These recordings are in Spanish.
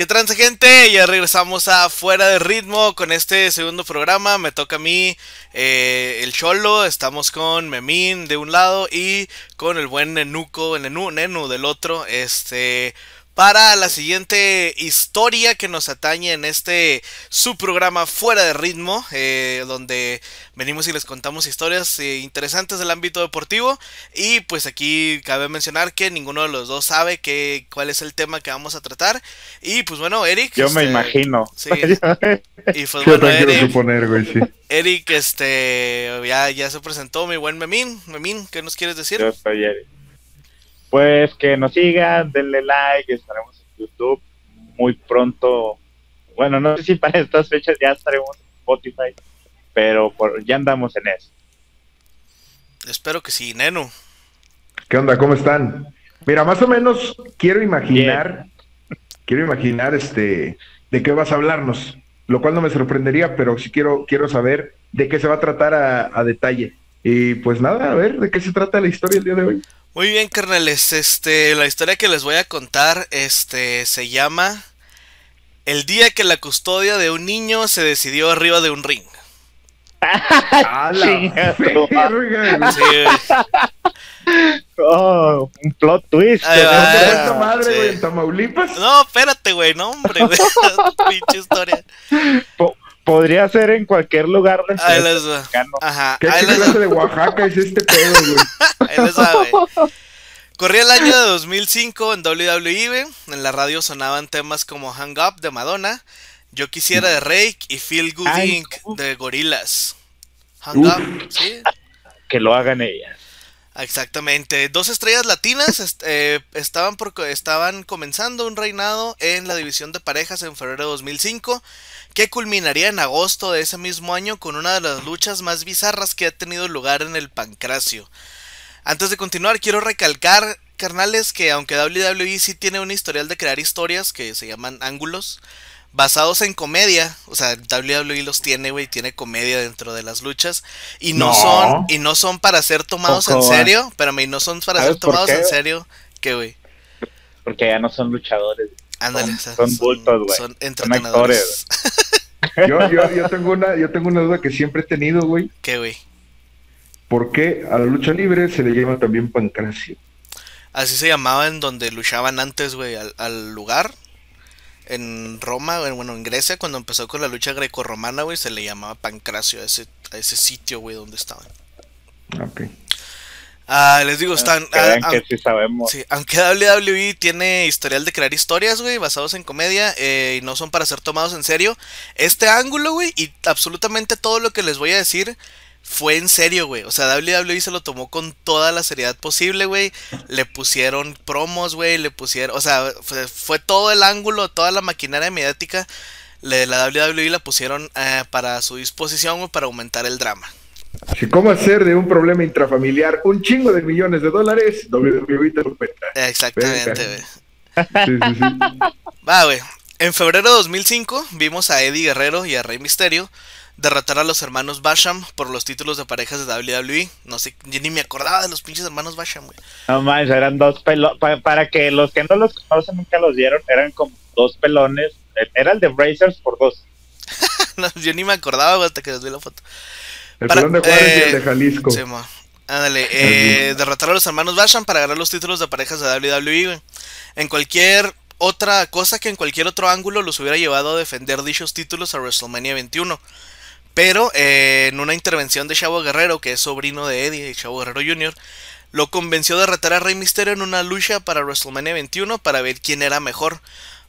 ¿Qué trance gente? Ya regresamos a Fuera de Ritmo con este segundo programa. Me toca a mí eh, el Cholo. Estamos con Memín de un lado y con el buen Nenuco, Nenu, Nenu del otro. Este para la siguiente historia que nos atañe en este su programa Fuera de Ritmo, eh, donde venimos y les contamos historias eh, interesantes del ámbito deportivo. Y pues aquí cabe mencionar que ninguno de los dos sabe que, cuál es el tema que vamos a tratar. Y pues bueno, Eric. Yo me este, imagino. Sí. y pues bueno, Eric. Suponer, güey, sí. Eric, este, ya, ya se presentó mi buen Memín. Memín, ¿qué nos quieres decir? Yo soy Eric pues que nos sigan, denle like, estaremos en YouTube muy pronto. Bueno, no sé si para estas fechas ya estaremos en Spotify, pero ya andamos en eso. Espero que sí, Neno. ¿Qué onda? ¿Cómo están? Mira, más o menos quiero imaginar, quiero imaginar este, de qué vas a hablarnos, lo cual no me sorprendería, pero sí quiero, quiero saber de qué se va a tratar a, a detalle. Y pues nada, a ver, ¿de qué se trata la historia el día de hoy? Muy bien, carnales. Este, la historia que les voy a contar, este, se llama El día que la custodia de un niño se decidió arriba de un ring. ¡A la Oh, un plot twist. esta madre, güey, en Tamaulipas? No, espérate, güey, no, hombre, güey. Pinche historia podría ser en cualquier lugar de Ahí les va. Ajá. ¿Qué clase de Oaxaca es este pedo, güey? Ahí les va, Corría el año de 2005 en WWE, en la radio sonaban temas como Hang Up de Madonna, Yo Quisiera de Rake y Feel Good Inc. de Gorillaz. Hang Up, ¿sí? Que lo hagan ellas. Exactamente. Dos estrellas latinas eh, estaban, por, estaban comenzando un reinado en la división de parejas en febrero de 2005 que culminaría en agosto de ese mismo año con una de las luchas más bizarras que ha tenido lugar en el Pancracio. Antes de continuar, quiero recalcar, carnales, que aunque WWE sí tiene un historial de crear historias que se llaman ángulos, basados en comedia, o sea, WWE los tiene, güey, tiene comedia dentro de las luchas y no, son y no son para ser tomados en serio, pero no son para ser tomados en serio, ¿qué, güey? Porque ya no son luchadores. Ándale, son, bultos, güey. Son entrenadores. yo, yo, yo, tengo una, yo tengo una duda que siempre he tenido, güey. ¿Qué, güey? ¿Por qué a la lucha libre se le llama también pancracio? Así se llamaba en donde luchaban antes, güey, al, lugar. En Roma, bueno, en Grecia, cuando empezó con la lucha grecorromana, güey, se le llamaba pancracio a ese, a ese sitio, güey, donde estaban. Ok. Ah, les digo, están. Ah, que sí sabemos. Sí, aunque WWE tiene historial de crear historias, güey, basados en comedia eh, y no son para ser tomados en serio, este ángulo, güey, y absolutamente todo lo que les voy a decir fue en serio, güey. O sea, WWE se lo tomó con toda la seriedad posible, güey. Le pusieron promos, güey, le pusieron. O sea, fue, todo el ángulo, toda la maquinaria mediática de la WWE la pusieron eh, para su disposición, güey, para aumentar el drama. ¿Cómo hacer de un problema intrafamiliar un chingo de millones de dólares? WWE te lo Exactamente, güey. Sí, sí, sí. Va, güey. En febrero de 2005 vimos a Eddie Guerrero y a Rey Misterio derrotar a los hermanos Basham por los títulos de parejas de WWE. No sé, yo ni me acordaba de los pinches hermanos Basham, güey. No manches, eran dos pelones. Para, que los que no los conocen nunca los dieron, eran como dos pelones. Era el de Brazers por dos. yo ni me acordaba, güey, hasta que les vi la foto. El para, de Juárez y el de eh, Jalisco. Sí, Ándale, eh, derrotar a los hermanos Basham para ganar los títulos de parejas de WWE, En cualquier otra cosa que en cualquier otro ángulo los hubiera llevado a defender dichos títulos a WrestleMania 21. Pero eh, en una intervención de Chavo Guerrero, que es sobrino de Eddie, Chavo Guerrero Jr., lo convenció de retar a Rey Mysterio en una lucha para WrestleMania 21 para ver quién era mejor,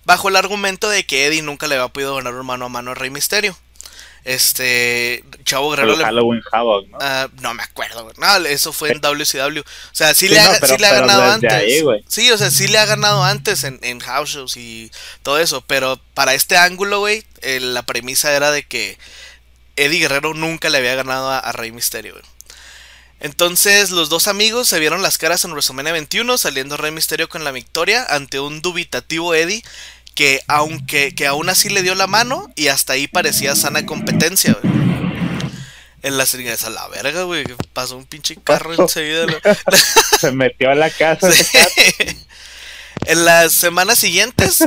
bajo el argumento de que Eddie nunca le había podido ganar un mano a mano a Rey Mysterio. Este, Chavo Guerrero. Halloween Havoc, ¿no? Ah, no me acuerdo, No, eso fue en WCW. O sea, sí, le, ha, le ha ganado antes. sí, o sea, sí le ha ganado antes en, en House Shows y todo eso. Pero para este ángulo, güey, la premisa era de que Eddie Guerrero nunca le había ganado a, a Rey Misterio, güey. Entonces los dos amigos se vieron las caras en WrestleMania 21, saliendo Rey Misterio con la victoria ante un dubitativo Eddie que aunque que aún así le dio la mano y hasta ahí parecía sana competencia, güey. En las a la verga, güey, que pasó un pinche carro enseguida. lo- Se metió a la casa. Sí. En las semanas siguientes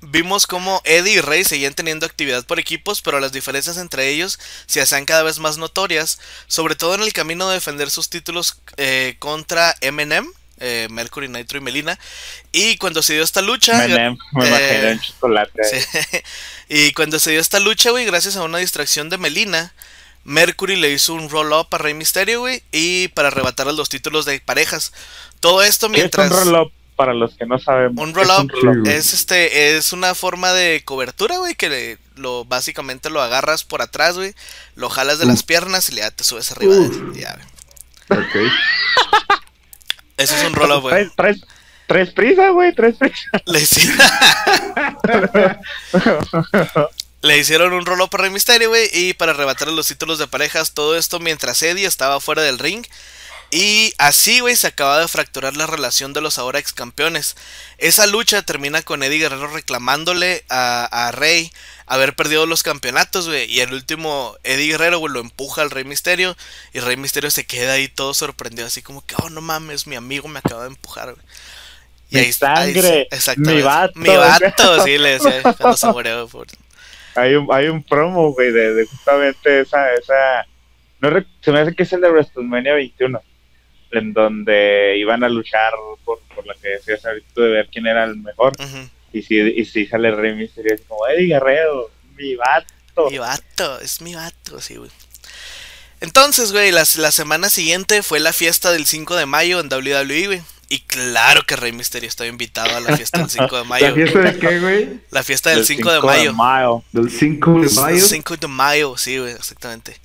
vimos cómo Eddie y Rey seguían teniendo actividad por equipos, pero las diferencias entre ellos se hacían cada vez más notorias, sobre todo en el camino de defender sus títulos eh, contra Eminem, eh, Mercury, Nitro y Melina. Y cuando se dio esta lucha... Menem, me eh, imaginé un chocolate. Sí. Y cuando se dio esta lucha, güey, gracias a una distracción de Melina, Mercury le hizo un roll-up a Rey Misterio, güey, y para arrebatar los títulos de parejas. Todo esto ¿Qué es mientras... un roll-up para los que no sabemos? Un ¿Qué es roll-up es este es una forma de cobertura, güey, que le- lo básicamente lo agarras por atrás, güey, lo jalas de las piernas y ya te subes arriba de ya, güey. Ok. Eso es un roll-up, güey. ¿Traes, traes, traes prisa, güey? ¿Traes prisa? Le hicieron, le hicieron un roll-up a Rey Misterio, güey, y para arrebatarle los títulos de parejas, todo esto mientras Eddie estaba fuera del ring. Y así, güey, se acaba de fracturar la relación de los ahora ex campeones. Esa lucha termina con Eddie Guerrero reclamándole a, a Rey haber perdido los campeonatos, güey. Y el último, Eddie Guerrero, güey, lo empuja al Rey Misterio. Y Rey Misterio se queda ahí todo sorprendido, así como que, oh, no mames, mi amigo me acaba de empujar, güey. Mi ahí- sangre, exactamente. mi vato. Mi vato, sí, le decía cuando se murió. por- Hay un, hay un promo, güey, de, de justamente esa, esa, no se me hace que es el de WrestleMania 21, en donde iban a luchar por, por la que decías ahorita de ver quién era el mejor, Ujú. y si, y si sale Rey Mysterio, es como, Eddie Guerrero, mi vato. Mi vato, es mi vato, sí, güey. Entonces, güey, la, la semana siguiente fue la fiesta del 5 de mayo en WWE, güey. Y claro que Rey Misterio estaba invitado a la fiesta del 5 de mayo. ¿La fiesta de qué, güey? La fiesta del El 5 de 5 mayo. mayo. ¿Del 5 de mayo? 5 de mayo, sí, güey, exactamente.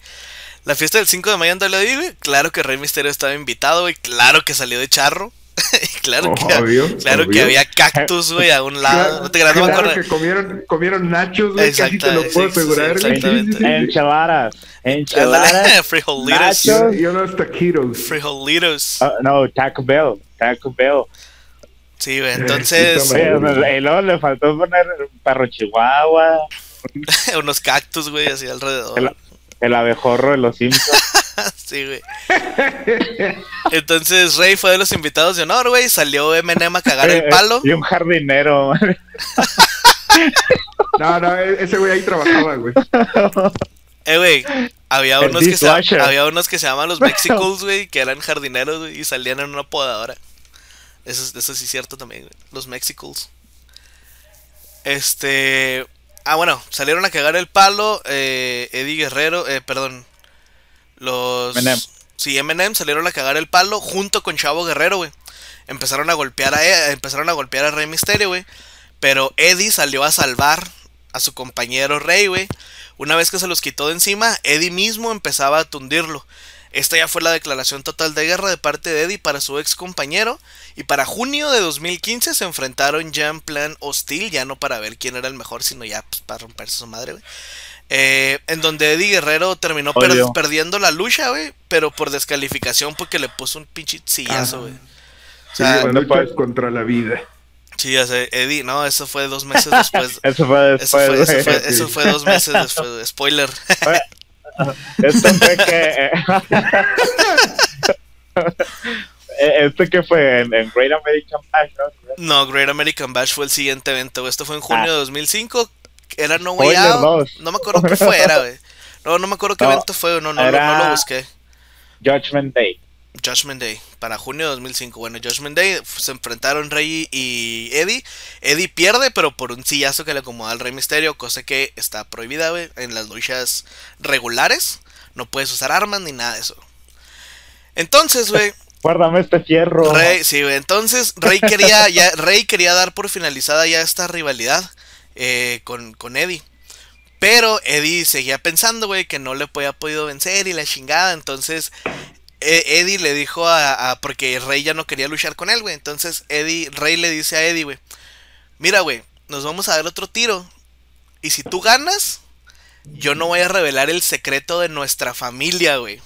La fiesta del 5 de mayo en WWE, güey. Claro que Rey Misterio estaba invitado, güey. Claro que salió de charro. Y claro que, Obvio, claro que obvio. había cactus, güey, a un lado. Claro, no te creas, no me claro acuerdo. que comieron, comieron nachos, güey, casi te lo Exactamente, puedo asegurar, sí. Enchiladas, enchiladas, Frijolitos. Nachos. Y unos taquitos. Frijolitos. Ah, no, Taco Bell, Taco Bell. Sí, güey, entonces. puta Oye, madre. y luego le faltó poner perro chihuahua, unos cactus, güey, así alrededor. el, el abejorro de los Simpsons. sí, güey. Entonces Rey fue de los invitados de honor, güey. Salió Eminem a cagar el palo. y un jardinero. No, no, e- ese güey ahí trabajaba, güey. Eh, güey. Había El unos, que se, había unos que se llamaban los Mexicals, güey, que eran jardineros, güey, y salían en una podadora. Eso, es- eso sí es cierto también, güey. Los Mexicals. Este. Ah, bueno, salieron a cagar el palo. Eh, Eddie Guerrero, eh, perdón. Los. Eminem. Sí, Eminem salieron a cagar el palo junto con Chavo Guerrero, güey. Empezaron a golpear a E- empezaron a golpear a Rey Misterio, güey. Pero Eddie salió a salvar a su compañero Rey, güey. Una vez que se los quitó de encima, Eddie mismo empezaba a tundirlo. Esta ya fue la declaración total de guerra de parte de Eddie para su ex compañero. Y para junio de 2015 se enfrentaron ya en plan hostil, ya no para ver quién era el mejor, sino ya pues, para romperse su madre, güey. Eh, en donde Eddie Guerrero terminó per- perdiendo la lucha, güey, pero por descalificación porque le puso un pinche sillazo, güey. O Sí, sea, lucha puedes- contra la vida. sí, ya sé, Eddie, no, eso fue dos meses después. Eso fue Eso después. fue, eso fue, eso fue dos meses después. Spoiler. Esto fue que. eh, ¿Esto que fue? En, en Great American Bash, ¿no? No, Great American Bash fue el siguiente evento. Esto fue en junio Ah. de 2005. Era No Way Out. No me acuerdo qué fue, era, güey. No, no me acuerdo qué No, evento fue. No, no, era- no lo busqué. Judgment Day. Judgment Day, para junio de 2005. Bueno, Judgment Day se enfrentaron Rey y Eddie. Eddie pierde, pero por un sillazo que le acomoda al Rey Misterio, cosa que está prohibida, güey, en las luchas regulares. No puedes usar armas ni nada de eso. Entonces, güey, Guárdame este fierro. Rey, sí, güey. Entonces, Rey quería, ya, Rey quería dar por finalizada ya esta rivalidad eh, con, con Eddie. Pero Eddie seguía pensando, güey, que no le había podido vencer y la chingada. Entonces, Eddie le dijo a, a- Porque Rey ya no quería luchar con él, güey. Entonces, Eddie, Rey le dice a Eddie, güey. Mira, güey, nos vamos a dar otro tiro. Y si tú ganas, yo no voy a revelar el secreto de nuestra familia, güey.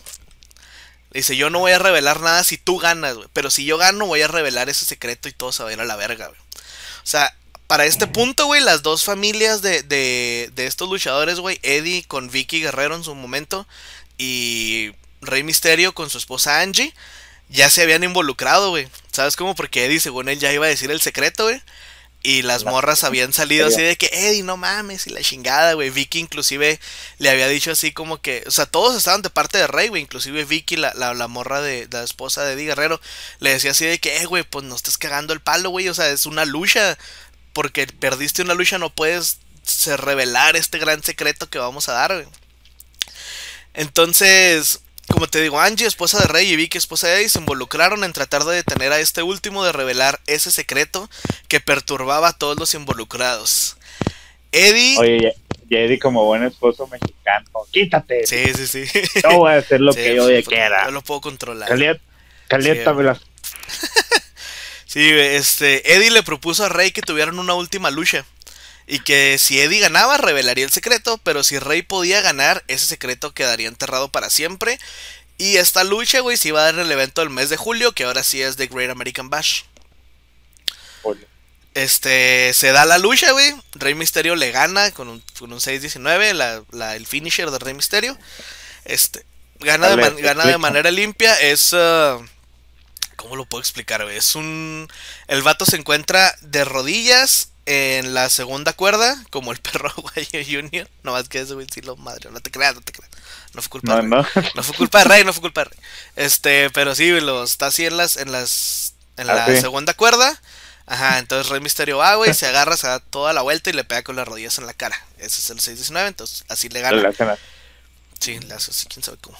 Dice, yo no voy a revelar nada si tú ganas, güey. Pero si yo gano, voy a revelar ese secreto y todo se va a ir a la verga, güey. O sea, para este punto, güey, las dos familias de, de, de estos luchadores, güey, Eddie con Vicky Guerrero en su momento y Rey Misterio con su esposa Angie, ya se habían involucrado, güey. ¿Sabes cómo? Porque Eddie, según él, ya iba a decir el secreto, güey. Y las morras habían salido así de que, Eddie, no mames, y la chingada, güey. Vicky inclusive le había dicho así como que, o sea, todos estaban de parte de Rey, güey. Inclusive Vicky, la, la, la morra de, la esposa de Eddie Guerrero, le decía así de que, eh, güey, pues no estés cagando el palo, güey. O sea, es una lucha. Porque perdiste una lucha, no puedes revelar este gran secreto que vamos a dar, güey. Entonces, como te digo, Angie, esposa de Rey, y Vicky, esposa de Eddie, se involucraron en tratar de detener a este último de revelar ese secreto que perturbaba a todos los involucrados. Eddie. Oye, y Eddie, como buen esposo mexicano, quítate. Sí, sí, sí. No voy a hacer lo Sí, que yo quiera. Yo lo puedo controlar. Caliét, caliéntamela. Sí, este, Eddie le propuso a Rey que tuvieran una última lucha. Y que si Eddie ganaba, revelaría el secreto. Pero si Rey podía ganar, ese secreto quedaría enterrado para siempre. Y esta lucha, güey, se iba a dar en el evento del mes de julio, que ahora sí es The Great American Bash. Oye, Este, se da la lucha, güey. Rey Misterio le gana con un, con un 6-19, la, la- el finisher de Rey Misterio. Este, gana, de, man- gana de manera limpia. Es. ah, ¿Cómo lo puedo explicar, güey? Es un. El vato se encuentra de rodillas en la segunda cuerda, como el perro guayo Junior. No más que eso, güey, sí lo madre. No te creas, no te creas. No fue culpa No, de Rey. no. No fue culpa de Rey, no fue culpa de Rey. Este, pero sí, lo está así en las, en las, en la Ah, sí. segunda cuerda. Ajá, entonces Rey Misterio va, güey, se agarra, se da toda la vuelta y le pega con las rodillas en la cara. Ese es el 619, entonces así le gana. Sí, le hace así, quién sabe cómo.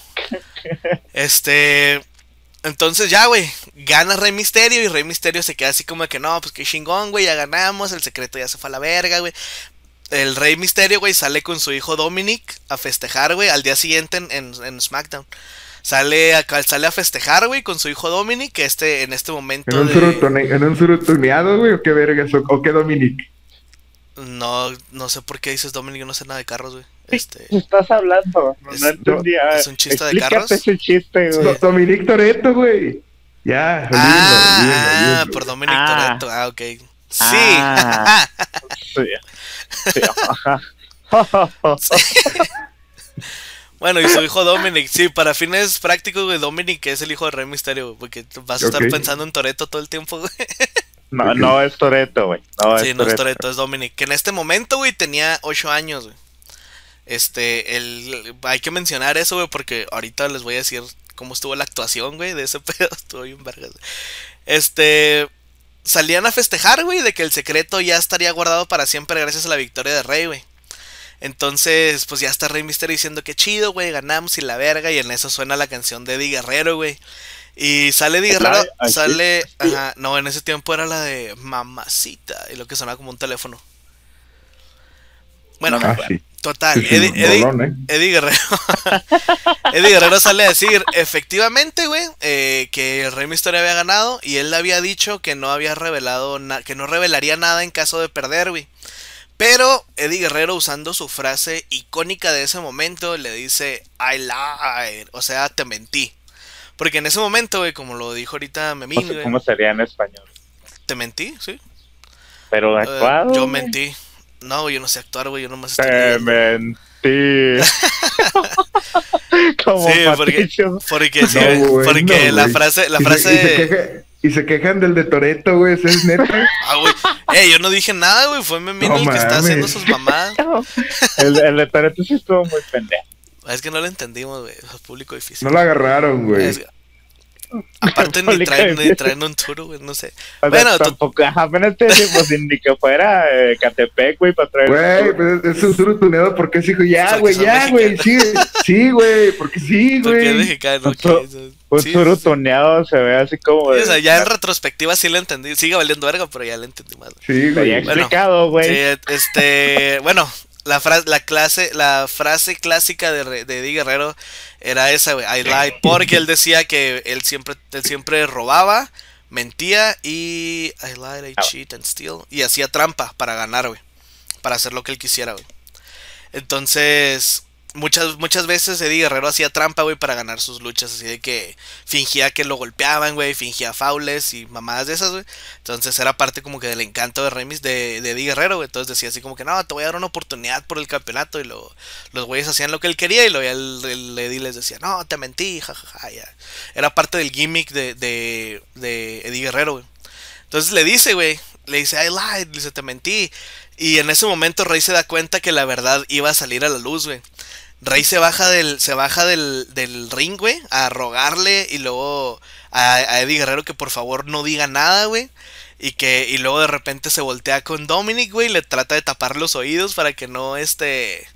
Este. Entonces ya, güey, gana Rey Misterio y Rey Misterio se queda así como de que no, pues que chingón, güey, ya ganamos, el secreto ya se fue a la verga, güey. El Rey Misterio, güey, sale con su hijo Dominic a festejar, güey, al día siguiente en, en- en SmackDown. Sale a, sale a festejar, güey, con su hijo Dominic, que este, en este momento ¿En un, de- ¿En un surutuneado, güey? ¿O qué vergas? ¿O, o qué Dominic? No, no sé por qué dices Dominic, yo no sé nada de carros, güey. Este, ¿Qué estás hablando? No, Es- no entendí. A es un chiste de carros. ese chiste, güey. Dominic Toretto, güey. Ya, ah, olvídalo, ah, olvídalo. por Dominic Ah. Toretto, ah, ok. Sí. Ah. Sí. Sí. Bueno, y su hijo Dominic, sí, para fines prácticos, güey, Dominic es el hijo de Rey Misterio, güey, porque vas a estar pensando en Toreto todo el tiempo, güey. No, no es Toreto, güey. No sí, es no es Toretto. Toreto, es Dominic, que en este momento, güey, tenía 8 años, güey. Este, el, hay que mencionar eso, güey, porque ahorita les voy a decir cómo estuvo la actuación, güey, de ese pedo, estuvo bien vergas. Este, salían a festejar, güey, de que el secreto ya estaría guardado para siempre gracias a la victoria de Rey, güey. Entonces, pues ya está Rey Misterio diciendo que chido, güey, ganamos y la verga. Y en eso suena la canción de Eddie Guerrero, güey. Y sale Eddie ¿Es Guerrero, sale, ajá, no, en ese tiempo era la de Mamacita, y lo que sonaba como un teléfono. Bueno, Ah, sí. total, Sí, sí, Eddie, Eddie- rolón, ¿eh? Eddie Guerrero. Eddie Guerrero sale a decir, efectivamente, güey, eh, que el Rey Misterio había ganado y él había dicho que no había revelado, que no revelaría nada en caso de perder, güey. Pero Eddie Guerrero usando su frase icónica de ese momento le dice, I lied, o sea, te mentí. Porque en ese momento, güey, como lo dijo ahorita Memín, güey, cómo sería en español. te mentí, sí. Pero Eh, actuado. yo güey. mentí. No, güey, yo no sé actuar, güey, yo nomás estoy Te leyendo. mentí. Como Sí, porque, porque, sí, No, porque no, la frase, la Y se- frase... y, se queja- y se quejan del de Toreto, güey. ¿Eso es neta? Ah, güey. Eh, yo no dije nada, güey. Fue Memín No el que está haciendo sus mamadas. El, el de Toreto sí estuvo muy pendejo. Es que no lo entendimos, güey. Es público difícil. No la agarraron, güey. Es- Aparte ni traen, ni traen un tour, güey. No sé. O sea, Bueno, tampoco, ajá, apenas te decimos, sin ni que fuera eh, Catepec, güey, para traer. Güey, pues es un surutuneado porque es hijo. Ya, Porque güey, ya, güey. Sí, sí, güey. Porque sí, Porque es güey. mexicano. Un sí, sí. toneado se ve así como. Sí, o sea, ya en retrospectiva sí lo entendí. Sigue valiendo verga, pero ya lo entendí más. güey. Sí, güey. Bueno, explicado, güey. Sí, este, bueno, la frase, la clase, la frase clásica de, de Eddie Guerrero era esa, güey, I lied, porque él decía que él siempre, él siempre robaba, mentía y I lied, I Ah. cheat and steal y hacía trampa para ganar, güey, para hacer lo que él quisiera, güey. Entonces, muchas, muchas veces Eddie Guerrero hacía trampa, güey, para ganar sus luchas. Así de que fingía que lo golpeaban, güey, fingía faules y mamadas de esas, güey. Entonces era parte como que del encanto de Remis de, de Eddie Guerrero, güey. Entonces decía así como que, no, te voy a dar una oportunidad por el campeonato. Y lo, los güeyes hacían lo que él quería y luego el, el Eddie les decía, no, te mentí, jajaja, ya. Era parte del gimmick de, de, de Eddie Guerrero, güey. Entonces le dice, güey, le dice, I lied, le dice, te mentí. Y en ese momento Rey se da cuenta que la verdad iba a salir a la luz, güey. Rey se baja del, se baja del, del ring, güey, a rogarle y luego a, a, Eddie Guerrero que por favor no diga nada, güey. Y que, y luego de repente se voltea con Dominic, güey, y le trata de tapar los oídos para que no, este,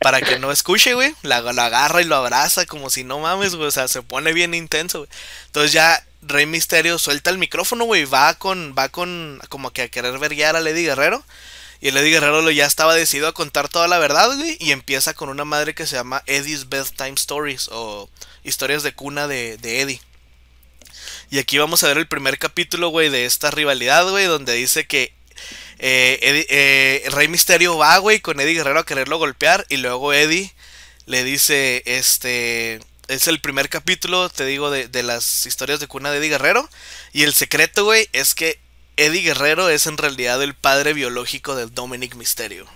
para que no escuche, güey. La, lo agarra y lo abraza como si no mames, güey. O sea, se pone bien intenso, güey. Entonces ya Rey Misterio suelta el micrófono, güey. Va con, va con, como que a querer verguiar a Lady Guerrero. Y el Eddie Guerrero ya estaba decidido a contar toda la verdad, güey. Y empieza con una madre que se llama Eddie's Bedtime Stories. O historias de cuna de, de Eddie. Y aquí vamos a ver el primer capítulo, güey, de esta rivalidad, güey. Donde dice que eh, Eddie, eh, Rey Misterio va, güey, con Eddie Guerrero a quererlo golpear. Y luego Eddie le dice, este... Es el primer capítulo, te digo, de, de las historias de cuna de Eddie Guerrero. Y el secreto, güey, es que Eddie Guerrero es en realidad el padre biológico de Dominic Mysterio.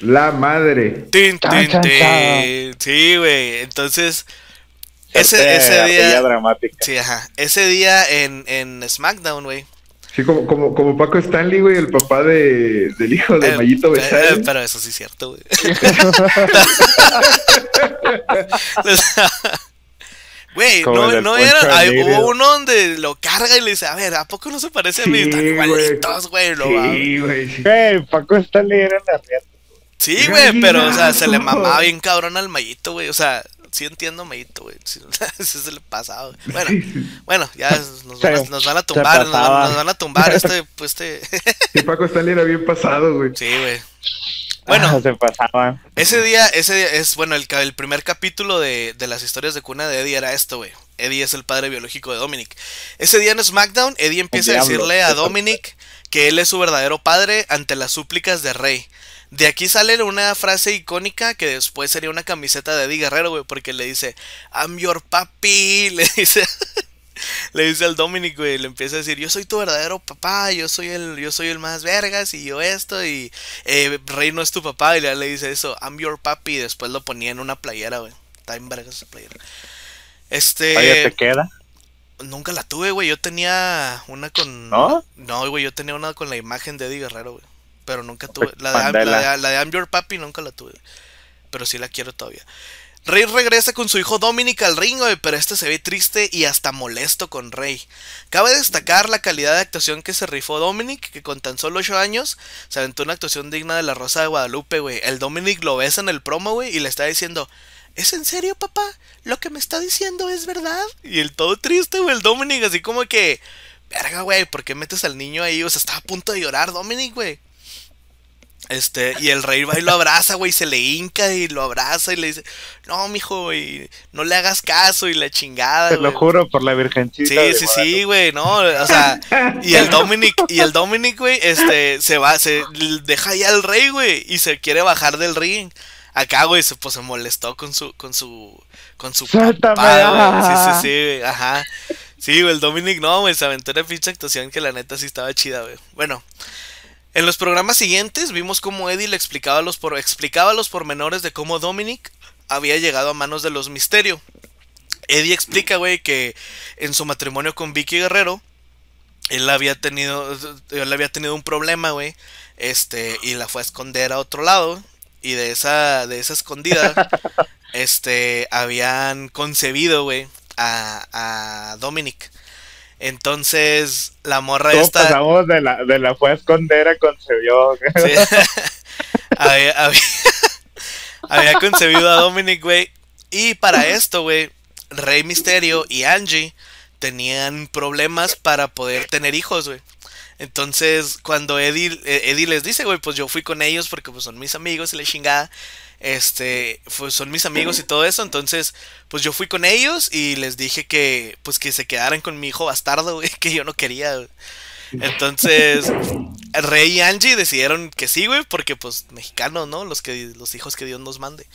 La madre. Tin, tin, tin. Sí, güey. Entonces, ese, ese día. Dramática. Sí, ajá. Ese día en, en SmackDown, güey. Sí, como, como, como Paco Stanley, güey, el papá de, del hijo de Eh, Mayito eh, Besal. pero eso sí es cierto, güey. Güey, no, el no era. hay- uno donde lo carga y le dice, a ver, ¿a poco no se parece a mí? Están güey. igualitos, güey. lo va- Sí, güey. sí. Güey, Paco Stanley era una riata. Sí, güey, pero, o sea, se le mamaba bien cabrón al Mayito, güey. O sea, sí entiendo Mayito, güey. Sí, Ese se le pasaba, güey. Bueno, bueno, ya nos van a, Se- nos van a tumbar, nos nos van a tumbar este, pues este. Sí, Paco Stanley era bien pasado, güey. Sí, güey. Bueno, Ah, se pasaban. ese día, ese día es, bueno, el, el primer capítulo de, de las historias de cuna de Eddie era esto, güey. Eddie es el padre biológico de Dominic. Ese día en SmackDown, Eddie empieza a decirle a Dominic que él es su verdadero padre ante las súplicas de Rey. De aquí sale una frase icónica que después sería una camiseta de Eddie Guerrero, güey, porque le dice, I'm your papi, le dice, le dice al Dominic, güey, le empieza a decir, yo soy tu verdadero papá, yo soy el, yo soy el más vergas y yo esto y eh, Rey no es tu papá y le dice eso, I'm your papi y después lo ponía en una playera, güey, está en vergas esa playera. Este, Oye, ¿te queda? nunca la tuve, güey, yo tenía una con, ¿No? no, güey, yo tenía una con la imagen de Eddie Guerrero, güey, pero nunca tuve, la de, la, de, la de I'm your papi nunca la tuve, pero sí la quiero todavía. Rey regresa con su hijo Dominic al ring, güey, pero este se ve triste y hasta molesto con Rey. Cabe destacar la calidad de actuación que se rifó Dominic, que con tan solo 8 años se aventó una actuación digna de la Rosa de Guadalupe, güey. El Dominic lo besa en el promo, güey, y le está diciendo, ¿es en serio, papá? ¿Lo que me está diciendo es verdad? Y el todo triste, güey, el Dominic, así como que, verga, güey, ¿por qué metes al niño ahí? O sea, estaba a punto de llorar, Dominic, güey. Este, y el rey va y lo abraza, güey, se le hinca y lo abraza y le dice, no, mijo, güey, no le hagas caso y la chingada, Te lo juro por la virgencita. Sí, sí, Guadalupe. sí, güey, no, o sea, y el Dominic, y el Dominic, güey, este, se va, se deja ya al rey, güey, y se quiere bajar del ring. Acá, güey, se, pues se molestó con su, con su, con su papá, ah. Sí, sí, sí, güey, ajá. Sí, güey, el Dominic no, güey, se aventó una pinche actuación que la neta sí estaba chida, güey. Bueno, en los programas siguientes vimos cómo Eddie le explicaba los, por, explicaba los pormenores de cómo Dominic había llegado a manos de los Misterio. Eddie explica, güey, que en su matrimonio con Vicky Guerrero, él había tenido, él había tenido un problema, güey, este, y la fue a esconder a otro lado, y de esa, de esa escondida, este, habían concebido, güey, a, a Dominic. Entonces, la morra Todos esta... pasamos de la, de la fue a esconder a concebió. Sí. había, había, había concebido a Dominic, güey. Y para esto, güey, Rey Misterio y Angie tenían problemas para poder tener hijos, güey. Entonces, cuando Eddie, eh, Eddie les dice, güey, pues yo fui con ellos porque pues son mis amigos y la chingada. Este, pues son mis amigos y todo eso. Entonces, pues yo fui con ellos y les dije que, pues que se quedaran con mi hijo bastardo, güey, que yo no quería. Entonces, Rey y Angie decidieron que sí, güey, porque pues mexicanos, ¿no? Los que los hijos que Dios nos mande.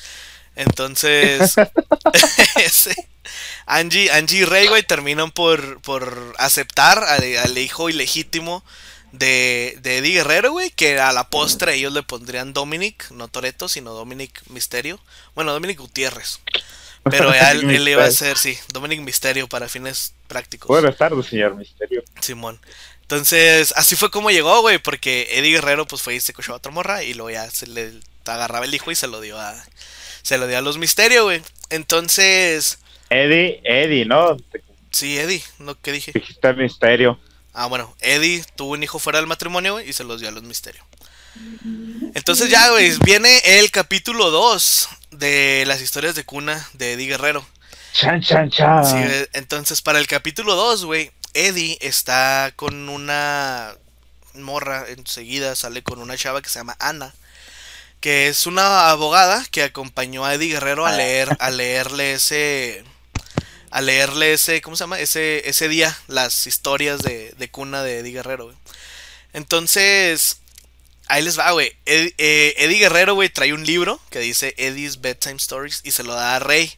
Entonces, Angie, Angie y Rey, güey, terminan por, por aceptar al, hijo ilegítimo de, de Eddie Guerrero, güey, que a la postre ellos le pondrían Dominic, no Toreto, sino Dominic Misterio. Bueno, Dominic Gutiérrez. Pero él, él iba a ser, sí, Dominic Misterio para fines prácticos. Buenas tardes, señor Misterio. Simón. Entonces, así fue como llegó, güey, porque Eddie Guerrero pues fue y se cochó a otra morra y luego ya se le agarraba el hijo y se lo dio a se lo dio a los Misterio, güey. Entonces, Eddie, Eddie, ¿no? Sí, Eddie, ¿no? ¿qué dije? Dijiste Misterio. Ah, bueno, Eddie tuvo un hijo fuera del matrimonio, güey, y se los dio a los Misterio. Entonces ya, güey, viene el capítulo 2 de las historias de cuna de Eddie Guerrero. Chan, chan, chan. Sí, entonces para el capítulo 2, güey, Eddie está con una morra, enseguida sale con una chava que se llama Ana, que es una abogada que acompañó a Eddie Guerrero a leer, a leerle ese, a leerle ese, ¿cómo se llama? Ese, ese día las historias de, de cuna de Eddie Guerrero, güey. Entonces, ahí les va, güey. Eh, Eddie, Guerrero, güey, trae un libro que dice Eddie's Bedtime Stories y se lo da a Rey.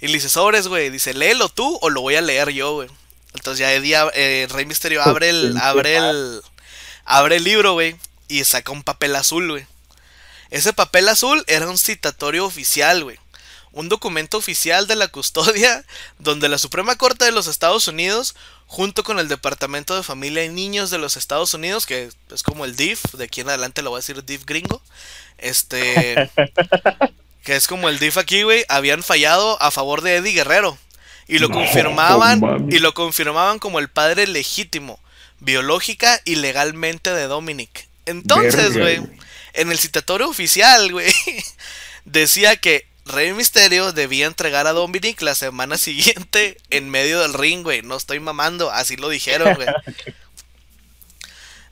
Y le dice, sobres, güey. Dice, léelo tú o lo voy a leer yo, güey. Entonces ya Eddie, eh, Rey Misterio abre el, abre el, abre el libro, güey. Y saca un papel azul, güey. Ese papel azul era un citatorio oficial, güey. Un documento oficial de la custodia donde la Suprema Corte de los Estados Unidos, junto con el Departamento de Familia y Niños de los Estados Unidos, que es como el DIF, de aquí en adelante lo voy a decir DIF gringo, este, que es como el DIF aquí, güey, habían fallado a favor de Eddie Guerrero. Y lo confirmaban, y lo confirmaban como el padre legítimo, biológica y legalmente de Dominic. Entonces, güey en el citatorio oficial, güey, decía que Rey Misterio debía entregar a Dominic la semana siguiente en medio del ring, güey. No estoy mamando, así lo dijeron, güey.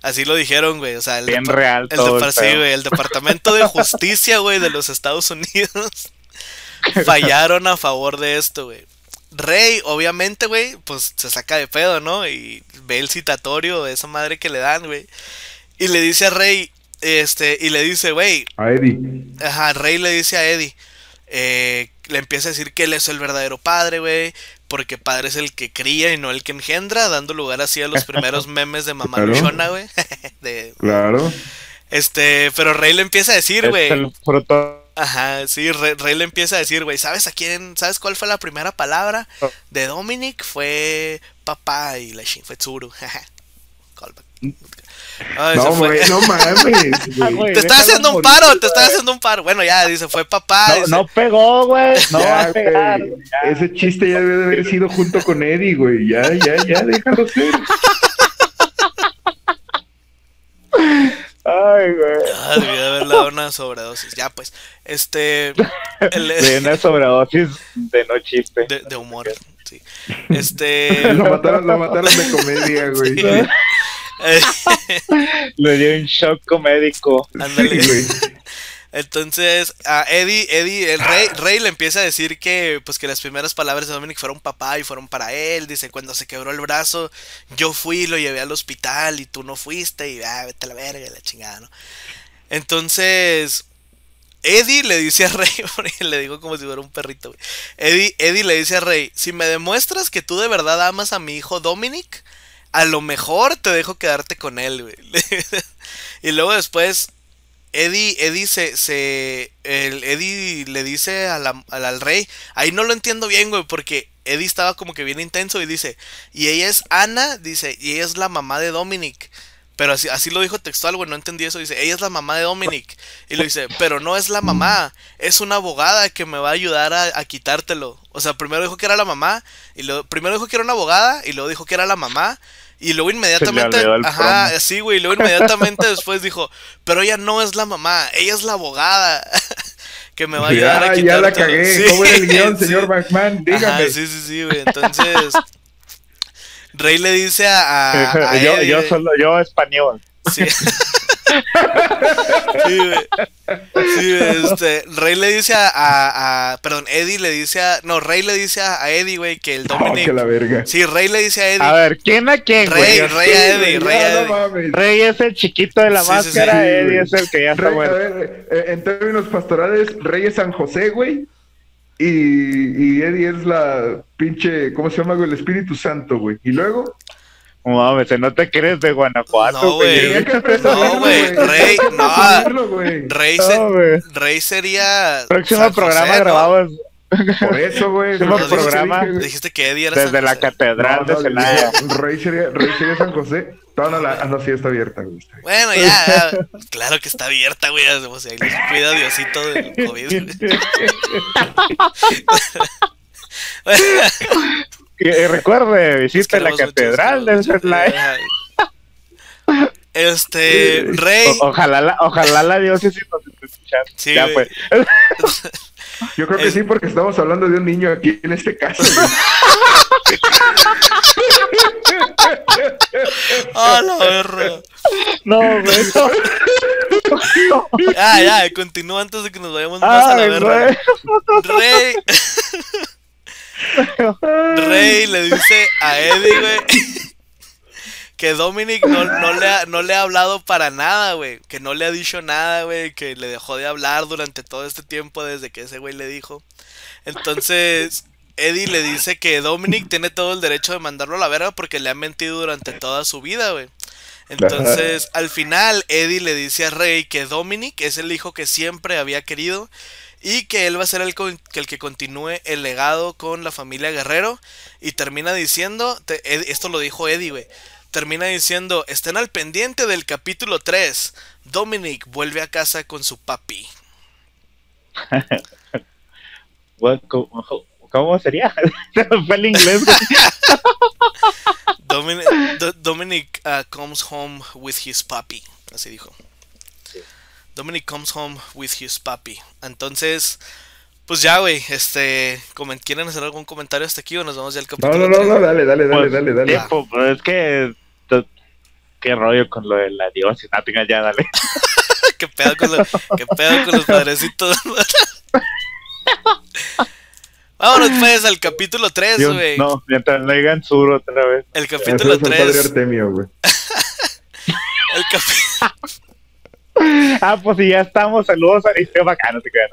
Así lo dijeron, güey. O sea, el, Bien real el, el Departamento de Justicia, güey, de los Estados Unidos fallaron a favor de esto, güey. Rey, obviamente, güey, pues se saca de pedo, ¿no? Y ve el citatorio de esa madre que le dan, güey. Y le dice a Rey, este, y le dice, güey. A Eddie. Ajá, Rey le dice a Eddie. Eh, le empieza a decir que él es el verdadero padre, güey. Porque padre es el que cría y no el que engendra, dando lugar así a los primeros memes de mamá luchona, güey. Claro. Este, pero Rey le empieza a decir, güey. Ajá, sí, Rey, le empieza a decir, güey, ¿sabes a quién? ¿Sabes cuál fue la primera palabra de Dominic? Fue papá y la fue Tsuru. no, güey, no mames. te está haciendo un paro, te está haciendo un paro. Bueno, ya, dice, fue papá. No, no pegó, güey. No va a pegar. Ese chiste ya debe de haber sido junto con Eddie, güey. Ya, ya, ya, déjalo ser. Ay, güey. Ah, debí de haberle dado una sobredosis. Ya, pues. Este. El, de una sobredosis de no chiste. De, de humor. Sí. Este. lo, mataron, lo mataron de comedia, güey. Sí. Le dio un shock comédico. Entonces, a Eddie, Eddie, el rey, rey le empieza a decir que, pues, que las primeras palabras de Dominic fueron papá y fueron para él. Dice, cuando se quebró el brazo, yo fui y lo llevé al hospital y tú no fuiste y, ah, vete a la verga, la chingada, ¿no? Entonces, Eddie le dice a Rey, le digo como si fuera un perrito, Eddie, Eddie le dice a Rey, si me demuestras que tú de verdad amas a mi hijo Dominic, a lo mejor te dejo quedarte con él, güey. y luego después, Eddie, Eddie se, se le dice al, rey, ahí no lo entiendo bien, güey, porque Eddie estaba como que bien intenso y dice, y ella es Ana, dice, y ella es la mamá de Dominic. Pero así, así lo dijo textual, güey, no entendí eso. Dice, ella es la mamá de Dominic. Y le dice, pero no es la mamá, es una abogada que me va a ayudar a, quitártelo. O sea, primero dijo que era la mamá, y luego, primero dijo que era una abogada, y luego dijo que era la mamá, y luego inmediatamente, ajá, sí, güey, luego inmediatamente después dijo, pero ella no es la mamá, ella es la abogada que me va a ayudar a quitar. Ya la cagué, ¿cómo era el guion, señor McMahon? Dígame. sí, sí, sí, güey, entonces Rey le dice a, yo, yo solo, yo español. Sí. sí, este, Rey le dice a, a, a- Perdón, Eddie le dice a. No, Rey le dice a, a Eddie, güey, que el Oh, Dominic. que la verga. Sí, Rey le dice a Eddie. A ver, ¿quién a quién, Rey, güey? Rey a Eddie, Rey a Eddie. no mames. Rey es el chiquito de la Sí, sí, sí. máscara, Sí, Eddie güey. es el que ya está Rey, a muerto. ver, eh, en términos pastorales, Rey es San José, güey. Y, y Eddie es la pinche, ¿cómo se llama, güey? El Espíritu Santo, güey. Y luego, No mames, se nota que eres de Guanajuato, No, güey. No, güey, Rey, no. güey. Rey, No, se- güey. Rey sería. Próximo San José, programa ¿no? grabamos Por eso, güey. Próximo programa. Dijiste que Eddie era desde San la José. catedral No, de Celaya. Rey sería, Rey sería San José. No, no, la, ah, no, sí, está abierta, güey. está. Bueno, ya, ya, claro que está abierta, güey. O sea, les cuida Diosito del COVID. güey. Que, recuerde, Los visite la catedral de. Ajá. Este, Rey. O- ojalá, la, ojalá la diócesis nos esté escuchando. Sí, ya güey. pues. Yo creo que sí, porque estamos hablando de un niño aquí en este caso. ¡Ah, la verga! No, güey. no. Ah, ya, continúa antes de que nos vayamos más a la verga. Rey. Rey le dice a Eddie, güey, que Dominic no, no le ha, no le ha hablado para nada, güey. Que no le ha dicho nada, güey. Que le dejó de hablar durante todo este tiempo desde que ese güey le dijo. Entonces, Eddie le dice que Dominic tiene todo el derecho de mandarlo a la verga porque le ha mentido durante toda su vida, güey. Entonces, al final, Eddie le dice a Rey que Dominic es el hijo que siempre había querido y que él va a ser el, con- que el que continúe el legado con la familia Guerrero. Y termina diciendo, te- Ed- esto lo dijo Eddie, güey. Termina diciendo, estén al pendiente del capítulo 3. Dominic vuelve a casa con su papi. ¿Cómo, sería? Fue el inglés. Dominic, Do- Dominic uh, comes home with his papi. Así dijo. Dominic comes home with his papi. Entonces, pues ya, güey. Este, ¿quieren hacer algún comentario hasta aquí o nos vamos ya al No, capítulo no, no, 3? no, dale, dale, dale, Pues, dale, dale. sí, pues, pues, es que. Qué rollo con lo de la diócesis. No, tenga ya, dale. ¿Qué pedo con los, qué pedo con los padrecitos? Vámonos pues al capítulo 3, Yo- güey. no, mientras le digan sur otra vez. El Eso capítulo es el padre 3. Artemio, güey. El capi- Ah, pues si ya estamos, saludos a Eliseo Bacano, te quedan.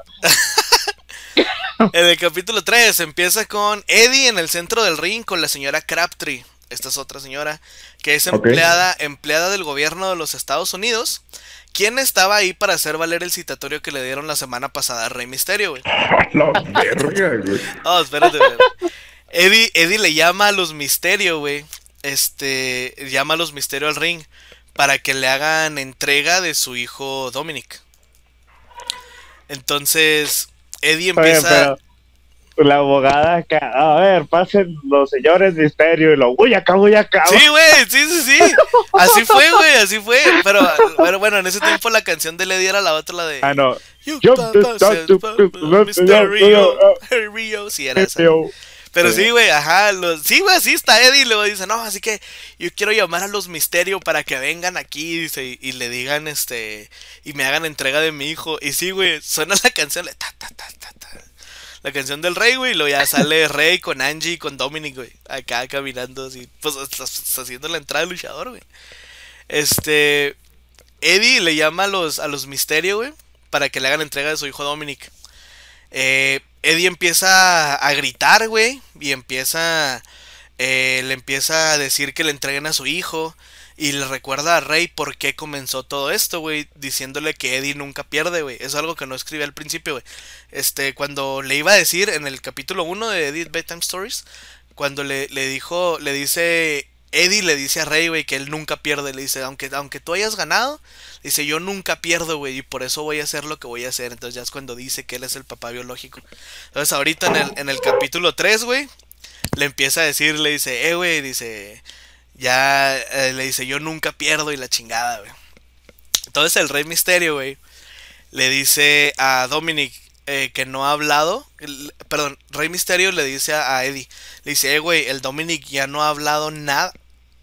En el capítulo 3 empieza con Eddie en el centro del ring con la señora Crabtree. Esta es otra señora que es empleada, empleada del gobierno de los Estados Unidos. Quien estaba ahí para hacer valer el citatorio que le dieron la semana pasada a Rey Misterio, güey. La verga, güey. Oh, espérate, güey. Eddie, Eddie le llama a los Misterio, güey. Este, llama a los Misterio al ring para que le hagan entrega de su hijo Dominic. Entonces, Eddie Oye, empieza... pero la abogada acá, a ver, pasen los señores misterio y lo, uy, acá, uy, acá. Sí, güey, sí, sí, sí. Así fue, güey, así fue. Pero, pero bueno, en ese tiempo la canción de Lady era la otra, la de... Ah, no. You Yo- yo- Rio. Sí, era esa. Pero sí, güey, ajá. Los, sí, güey, así está Eddie. Y luego dice, no, así que yo quiero llamar a los Misterio para que vengan aquí dice, y, y le digan, este, y me hagan entrega de mi hijo. Y sí, güey, suena la canción, le ta, ta, ta, ta. La canción del rey, güey, y luego ya sale Rey con Angie y con Dominic, güey, acá caminando así, pues haciendo la entrada del luchador, güey. Este, Eddie le llama a los, a los Misterio, güey, para que le hagan entrega de su hijo Dominic. Eh, Eddie empieza a gritar, güey, y empieza, eh, le empieza a decir que le entreguen a su hijo. Y le recuerda a Rey por qué comenzó todo esto, güey, diciéndole que Eddie nunca pierde, güey. Es algo que no escribí al principio, güey. Este, cuando le iba a decir en el capítulo 1 de Eddie Bedtime Stories, cuando le, le dijo, le dice, Eddie le dice a Rey, güey, que él nunca pierde. Le dice, aunque, aunque tú hayas ganado, dice, yo nunca pierdo, güey, y por eso voy a hacer lo que voy a hacer. Entonces ya es cuando dice que él es el papá biológico. Entonces ahorita en el, en el capítulo 3, güey, le empieza a decir, le dice, eh, güey, dice, ya, eh, le dice, yo nunca pierdo y la chingada, güey. Entonces el Rey Misterio, güey, le dice a Dominic eh, que no ha hablado. el- perdón, Rey Misterio le dice a, Eddie, le dice, eh, güey, el Dominic ya no ha hablado nada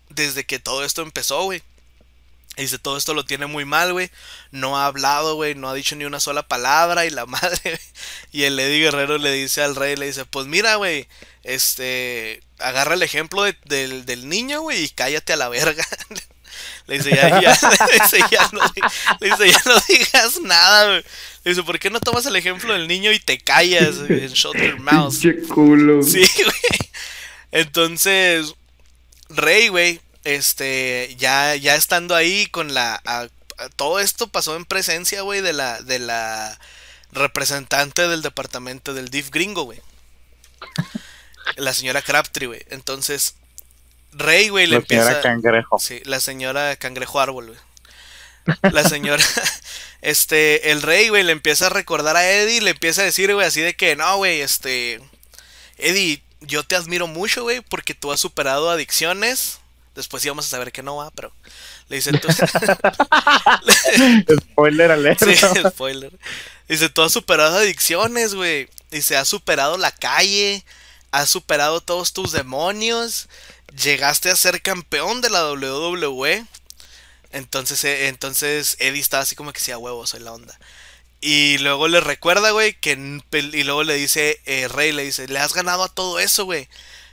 desde que todo esto empezó, güey. Dice, todo esto lo tiene muy mal, güey. No ha hablado, güey. No ha dicho ni una sola palabra. Y la madre, güey. Y el Eddie Guerrero le dice al rey, le dice, pues mira, güey. Este, agarra el ejemplo de- del, del niño, güey, y cállate a la verga. Le dice, ya, ya, le dice, ya no, le dice, ya no digas nada, güey. Le dice, ¿por qué no tomas el ejemplo del niño y te callas? güey? Shut your mouth. Pinche culo. Sí, güey. Entonces, Rey, güey, este, ya, ya estando ahí con la... a- a- todo esto pasó en presencia, güey, de la, de la representante del departamento del DIF gringo, güey. La señora Crabtree, güey. Entonces, Rey, güey, le La señora empieza... Cangrejo. Sí, la señora Cangrejo Árbol, güey. La señora, este, el rey, güey, le empieza a recordar a Eddie, le empieza a decir, güey, así de que, no, güey, este, Eddie, yo te admiro mucho, güey, porque tú has superado adicciones. Después íbamos a saber que no va, pero le dice tú. Spoiler alert. Sí, spoiler. Dice, tú has superado adicciones, güey. Dice, has superado la calle, has superado todos tus demonios, llegaste a ser campeón de la WWE. Entonces, eh, entonces Eddie estaba así como que sí, a huevo, soy la onda. Y luego le recuerda, güey, que... Y luego le dice, eh, Rey, le dice, le has ganado a todo eso, güey.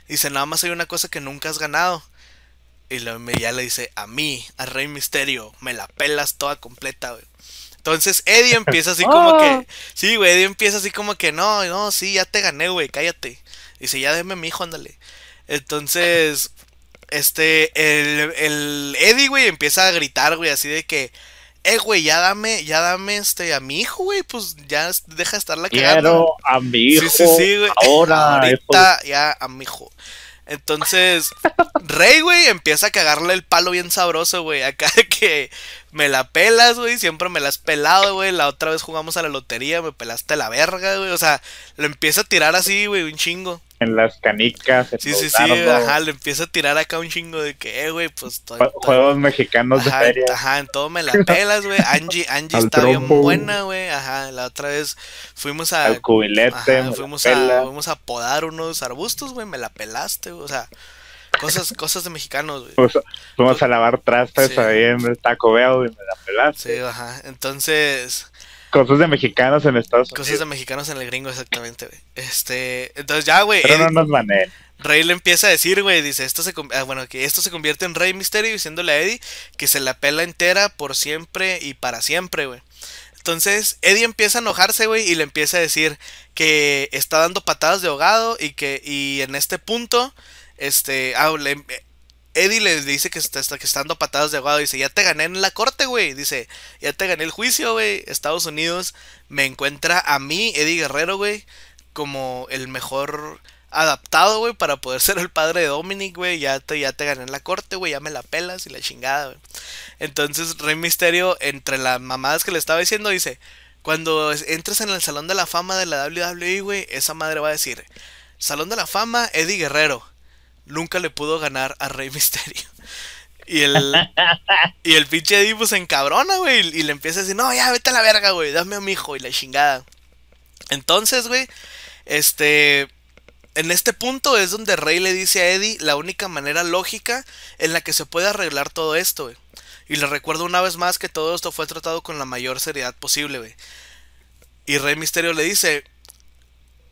Dice, nada más hay una cosa que nunca has ganado. Y me- ya le dice, a mí, a Rey Misterio, me la pelas toda completa, güey. Entonces Eddie empieza así como que... Sí, güey, Eddie empieza así como que, no, no, sí, ya te gané, güey, cállate. Dice, ya déme mi hijo, ándale. Entonces, este, el, el Eddie, güey, empieza a gritar, güey, así de que... Eh, güey, ya dame, ya dame, este, a mi hijo, güey, pues ya deja de estarla cagando. Quiero a mi hijo. Sí, sí, sí, güey. Ahora. Ahorita ya a mi hijo. Entonces, Rey, güey, empieza a cagarle el palo bien sabroso, güey. Acá que me la pelas, güey. Siempre me la has pelado, güey. La otra vez jugamos a la lotería, me pelaste la verga, güey. O sea, le empieza a tirar así, güey, un chingo. En las canicas. en Sí, sí, sí, ajá. Le empieza a tirar acá un chingo de que, eh, güey, pues estoy. jue- estoy- Juegos mexicanos de Ajá, feria. ajá, en todo me la pelas, güey. Angie, Angie está bien trompo. buena, güey. Ajá, la otra vez fuimos a. Al cubilete. Ajá, fuimos, a, fuimos a podar unos arbustos, güey. Me la pelaste, güey. O sea, cosas, cosas de mexicanos, güey. Fuimos, fuimos a lavar trastes Sí. ahí en el Taco Bell y me la pelaste. Sí, ajá. Entonces, Cosas de mexicanos en Estados cosas Unidos. de mexicanos en el gringo, exactamente, güey. Este, entonces ya, güey. Pero no nos manen. Rey le empieza a decir, güey, dice, esto se, ah, bueno, que esto se convierte en Rey Misterio diciéndole a Eddie que se la pela entera por siempre y para siempre, güey. Entonces, Eddie empieza a enojarse, güey, y le empieza a decir que está dando patadas de ahogado y que, y en este punto, este, ah, le- Eddie le dice que está, que está dando patadas de ahogado. Dice, ya te gané en la corte, güey. Dice, ya te gané el juicio, güey. Estados Unidos me encuentra a mí, Eddie Guerrero, güey, como el mejor adaptado, güey, para poder ser el padre de Dominic, güey. Ya te, ya te gané en la corte, güey. Ya me la pelas y la chingada, güey. Entonces, Rey Misterio, entre las mamadas que le estaba diciendo, dice, cuando es- entres en el Salón de la Fama de la WWE, güey, esa madre va a decir, Salón de la Fama, Eddie Guerrero. Nunca le pudo ganar a Rey Misterio. Y el, y el pinche Eddie pues se encabrona, güey. Y le empieza a decir, no, ya vete a la verga, güey. Dame a mi hijo y la chingada. Entonces, güey, este... En este punto es donde Rey le dice a Eddie la única manera lógica en la que se puede arreglar todo esto, güey. Y le recuerdo una vez más que todo esto fue tratado con la mayor seriedad posible, güey. Y Rey Misterio le dice,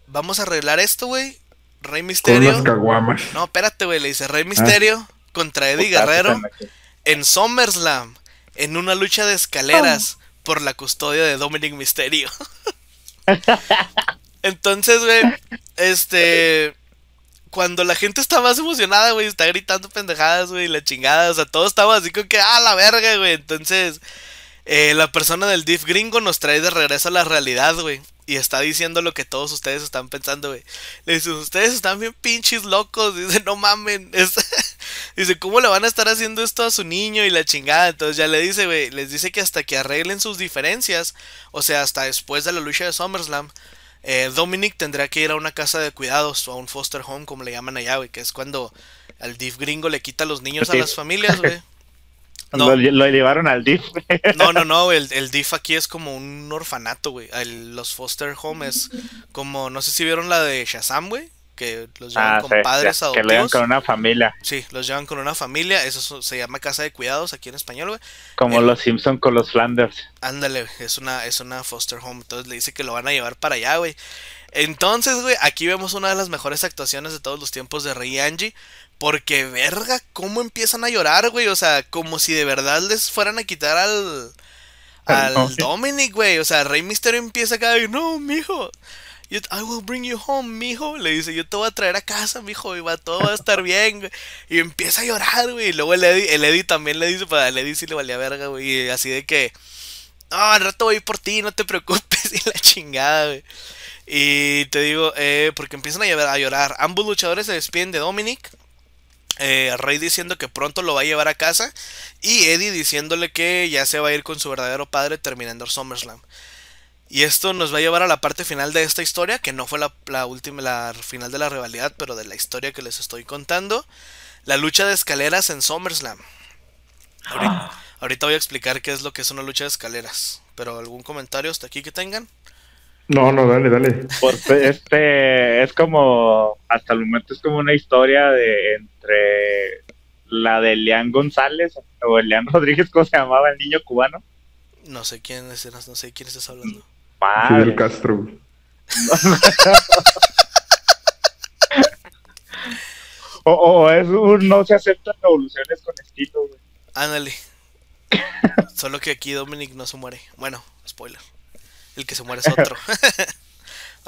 vamos a arreglar esto, güey. Rey Con Misterio... caguamas. No, espérate, güey. Le dice Rey Misterio contra Eddie Guerrero en la- en SummerSlam. En una lucha de escaleras por la custodia de Dominic Misterio. Entonces, güey, este. Cuando la gente está más emocionada, güey, está gritando pendejadas, güey, la chingada. O sea, todos estamos así como que, ah, la verga, güey. Entonces, eh, la persona del DIF gringo nos trae de regreso a la realidad, güey. Y está diciendo lo que todos ustedes están pensando, güey. Le dice, ustedes están bien pinches locos. Dice, no mamen. Es- dice, ¿cómo le van a estar haciendo esto a su niño y la chingada? Entonces ya le dice, güey, les dice que hasta que arreglen sus diferencias, o sea, hasta después de la lucha de SummerSlam, eh, Dominic tendrá que ir a una casa de cuidados o a un foster home, como le llaman allá, güey, que es cuando al DIF gringo le quita a los niños a las familias, güey. No. Lo, lo llevaron al DIF. No, no, no, el, el DIF aquí es como un orfanato, güey. El- los foster home es como, no sé si vieron la de Shazam, güey. que los llevan Ah, con sí, padres ya, que le dan adoptivos. con una familia. Sí, los llevan con una familia, eso so- se llama casa de cuidados aquí en español, güey. Como El- los Simpson con los Flanders. Ándale, es una, es una foster home, entonces le dice que lo van a llevar para allá, güey. Entonces, güey, aquí vemos una de las mejores actuaciones de todos los tiempos de Rey Angie. Porque, verga, cómo empiezan a llorar, güey. O sea, como si de verdad les fueran a quitar al. Al. Dominic, güey. O sea, Rey Misterio empieza acá de, no, mijo. yo- I will bring you home, mijo. Le dice, yo te voy a traer a casa, mijo. Y va, todo va a estar bien, güey. Y empieza a llorar, güey. Y luego el Eddie, el Eddie también le dice, para el Eddie sí le valía verga, güey. Y así de que, no, al rato voy por ti, no te preocupes. Y la chingada, güey. Y te digo, eh, porque empiezan a llorar, a llorar. Ambos luchadores se despiden de Dominic. Eh, Rey diciendo que pronto lo va a llevar a casa. Y Eddie diciéndole que ya se va a ir con su verdadero padre terminando SummerSlam. Y esto nos va a llevar a la parte final de esta historia, que no fue la, la última, la final de la rivalidad, pero de la historia que les estoy contando. La lucha de escaleras en SummerSlam. Ahorita, ahorita voy a explicar qué es lo que es una lucha de escaleras. Pero algún comentario hasta aquí que tengan. No, no, dale, dale. Pues este es como, hasta el momento es como una historia de entre la de Leán González o Leán Rodríguez, ¿cómo se llamaba el niño cubano? No sé quién es, no sé quién estás hablando. Madre. Fidel Castro. O, o es un no se aceptan revoluciones con estilo, güey. Ándale. Solo que aquí Dominic no se muere. Bueno, spoiler. El que se muere es otro.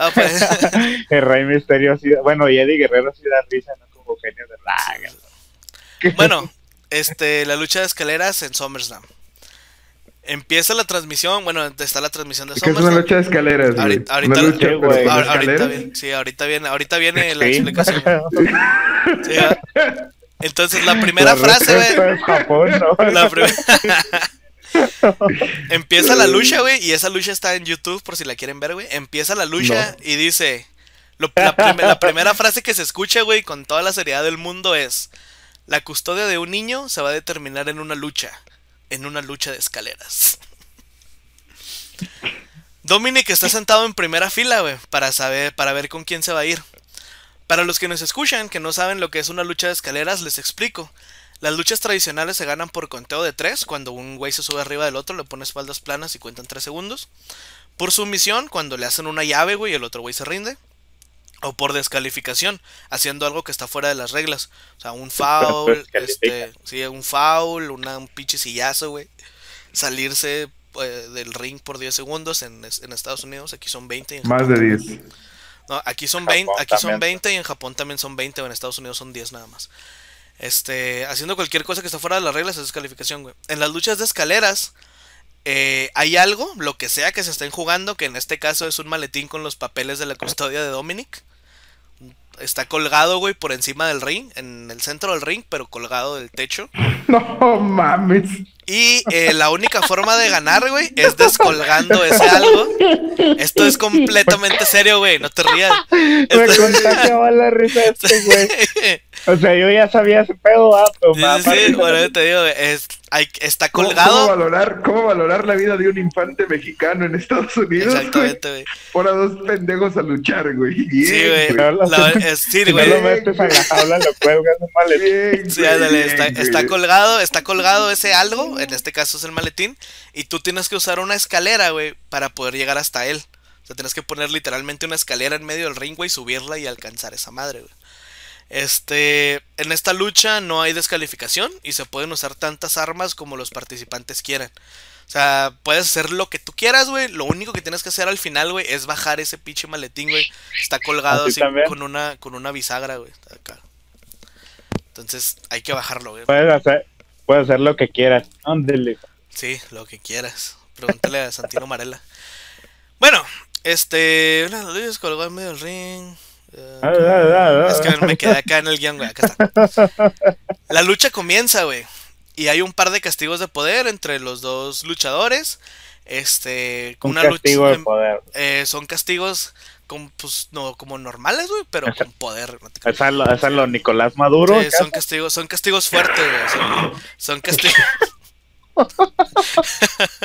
Ah, pues. El Rey Misterio sí, bueno, y Eddie Guerrero sí da risa, ¿no? Como genio de raga. Bueno, este, la lucha de escaleras en SummerSlam. Empieza la transmisión, bueno, está la transmisión de Es que es una SummerSlam. lucha de escaleras, güey. Ahorita- ahorita lucha, Sí, pero ahorita escaleras. viene, sí, ahorita viene, ahorita viene la explicación. Sí. Entonces la primera La frase, güey. es Japón, ¿no? La prim- Empieza la lucha, güey, y esa lucha está en YouTube por si la quieren ver, güey. Empieza la lucha y dice, lo- la, prim- la primera frase que se escucha, güey, con toda la seriedad del mundo es, la custodia de un niño se va a determinar en una lucha, en una lucha de escaleras. Dominic está sentado en primera fila, güey, para saber, para ver con quién se va a ir. Para los que nos escuchan, que no saben lo que es una lucha de escaleras, les explico. Las luchas tradicionales se ganan por conteo de 3, cuando un güey se sube arriba del otro, le pone espaldas planas y cuentan 3 segundos. Por sumisión, cuando le hacen una llave, güey, y el otro güey se rinde. O por descalificación, haciendo algo que está fuera de las reglas. O sea, un foul, Descalifica. este, sí, un foul, una, un pinche sillazo, güey. Salirse eh, del ring por 10 segundos en, en Estados Unidos, aquí son 20. y en Más Japón de también. 10. No, aquí son Japón 20, aquí son también. 20 y en Japón también son 20, o en Estados Unidos son 10 nada más. Este, haciendo cualquier cosa que está fuera de las reglas es descalificación, güey. En las luchas de escaleras eh, hay algo, lo que sea que se estén jugando, que en este caso es un maletín con los papeles de la custodia de Dominic. Está colgado, güey, por encima del ring, en el centro del ring, pero colgado del techo. No mames. Y eh, la única forma de ganar, güey, es descolgando ese algo. Esto es completamente serio, güey, no te rías. Me Esto- contagiaba la risa este, güey. O sea, yo ya sabía ese pedo, ah, pero Sí, sí, bueno, te digo, es, hay- está ¿Cómo, cómo colgado. valorar, ¿Cómo valorar la vida de un infante mexicano en Estados Unidos? Exactamente, güey. Por a dos pendejos a luchar, güey. Bien, Sí, güey. No lo- La- es- sí, Si no güey. lo metes a la jaula, lo cuelgas un maletín. Sí, ándale, está colgado, está colgado ese algo, en este caso es el maletín, y tú tienes que usar una escalera, güey, para poder llegar hasta él. O sea, tienes que poner literalmente una escalera en medio del ring, güey, subirla y alcanzar esa madre, güey. Este, en esta lucha no hay descalificación y se pueden usar tantas armas como los participantes quieran. O sea, puedes hacer lo que tú quieras, güey. Lo único que tienes que hacer al final, güey, es bajar ese pinche maletín, güey. Está colgado Así con una, con una bisagra, güey. Acá. Entonces hay que bajarlo, güey. Puedes hacer, puedes hacer lo que quieras. Ándele. Sí, lo que quieras. Pregúntale a Santino Marella. Bueno, este. Una de colgó en medio del ring. Es que me quedé acá en el guion, güey. Acá está. La lucha comienza, güey. Y hay un par de castigos de poder entre los dos luchadores. Este. Un una castigo lucha. de poder. eh, son castigos con, pues, no, como normales, güey, pero con poder. no te. Esa es lo, esa lo Nicolás Maduro. Sí, son castigos, son castigos fuertes, güey. Son, son castigos.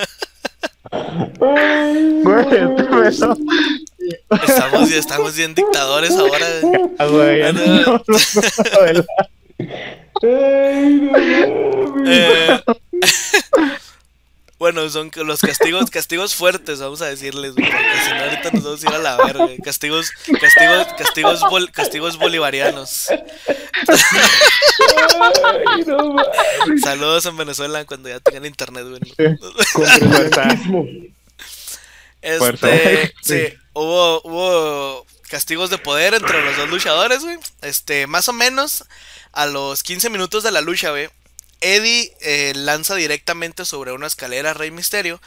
Güey, este. Estamos, estamos bien dictadores ahora. güey. No, no. no, no, ¿verdad? Ay, no mames. Eh, bueno, son los castigos, castigos fuertes, vamos a decirles, güey, porque si no ahorita nos vamos a ir a la verga. Castigos, castigos, castigos, bol- castigos bolivarianos. Ay, no mames. Saludos en Venezuela cuando ya tengan internet, güey. Este, sí, hubo, hubo castigos de poder entre los dos luchadores, güey. Este, más o menos a los 15 minutos de la lucha, güey. Eddie eh, lanza directamente sobre una escalera a Rey Misterio.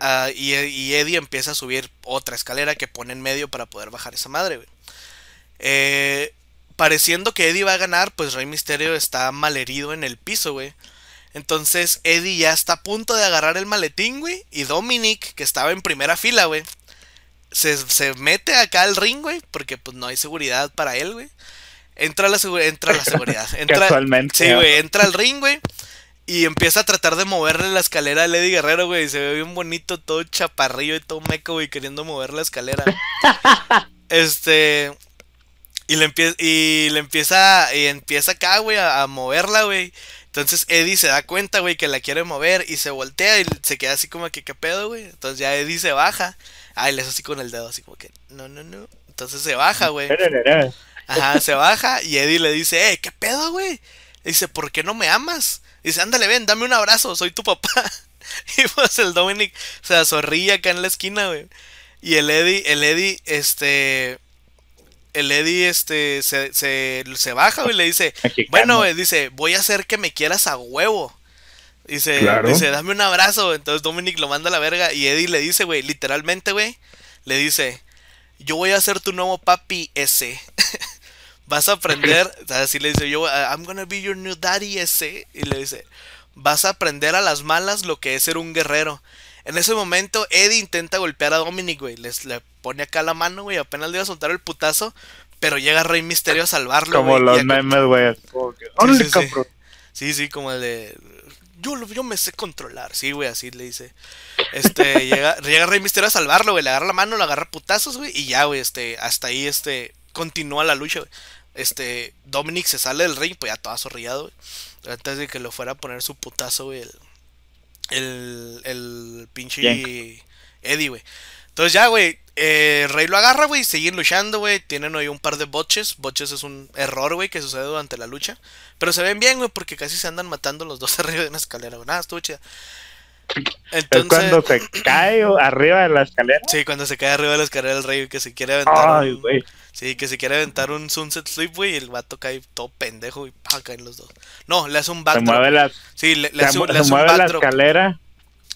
ah, y, Eddie empieza a subir otra escalera que pone en medio para poder bajar esa madre, güey. Eh, pareciendo que Eddie va a ganar, pues Rey Misterio está malherido en el piso, güey. Entonces Eddie ya está a punto de agarrar el maletín, güey. Y Dominic, que estaba en primera fila, güey. Se, se mete acá al ring, güey. Porque pues no hay seguridad para él, güey. Entra la, segura- entra la seguridad. Entra, Casualmente. Sí, güey. Entra al ring, güey. Y empieza a tratar de moverle la escalera a Eddie Guerrero, güey. y Se ve bien bonito, todo chaparrillo y todo meco, güey, queriendo mover la escalera. este. Y le, empie- y le empieza. Y empieza acá, güey, a, a moverla, güey. Entonces Eddie se da cuenta, güey, que la quiere mover y se voltea y se queda así como que, ¿qué pedo, güey? Entonces ya Eddie se baja. Ah, y le hace así con el dedo, así como que, no, no, no. Entonces se baja, güey. Ajá, se baja y Eddie le dice, eh, ¿qué pedo, güey? Dice, ¿por qué no me amas? Dice, ándale, ven, dame un abrazo, soy tu papá. Y pues el Dominic se azorrilla acá en la esquina, güey. Y el Eddie, el Eddie, este... El Eddie, este, se, se, se baja, güey, y le dice, Mexicano. bueno, güey, dice, voy a hacer que me quieras a huevo. Dice, Claro. dice, dame un abrazo. Entonces Dominic lo manda a la verga. Y Eddie le dice, güey, literalmente, güey, le dice, yo voy a ser tu nuevo papi ese. Vas a aprender, así le dice yo, I'm gonna be your new daddy ese. Y le dice, vas a aprender a las malas lo que es ser un guerrero. En ese momento, Eddie intenta golpear a Dominic, güey. Les, le pone acá la mano, güey. Apenas le iba a soltar el putazo. Pero llega Rey Misterio a salvarlo, Como y los memes, güey. que, Sí, "Órale, sí, sí. cabrón". Sí, sí, como el de. Yo, yo me sé controlar. Sí, güey, así le dice. Este, llega, llega Rey Misterio a salvarlo, güey. Le agarra la mano, le agarra putazos, güey. Y ya, güey, este, hasta ahí, este, continúa la lucha, güey. Este, Dominic se sale del ring, pues ya todo azorrillado, güey. Antes de que lo fuera a poner su putazo, güey. El, el, el pinche Yank. Eddie, güey. Entonces ya, güey, eh, Rey lo agarra, güey, siguen luchando, güey. Tienen hoy un par de botches. Botches es un error, güey, que sucede durante la lucha. Pero se ven bien, güey, porque casi se andan matando los dos arriba de una escalera, güey. Nada, estuvo chida. Es Entonces, cuando se cae arriba de la escalera. sí, cuando se cae arriba de la escalera del rey, que se quiere aventar. Ay, un- güey. Sí, que se quiere aventar un Sunset Sweep, güey, y el vato cae todo pendejo y pa, caen los dos. No, le hace un Se backdrop. mueve, las, Sí, le, le se hace, le se un mueve la escalera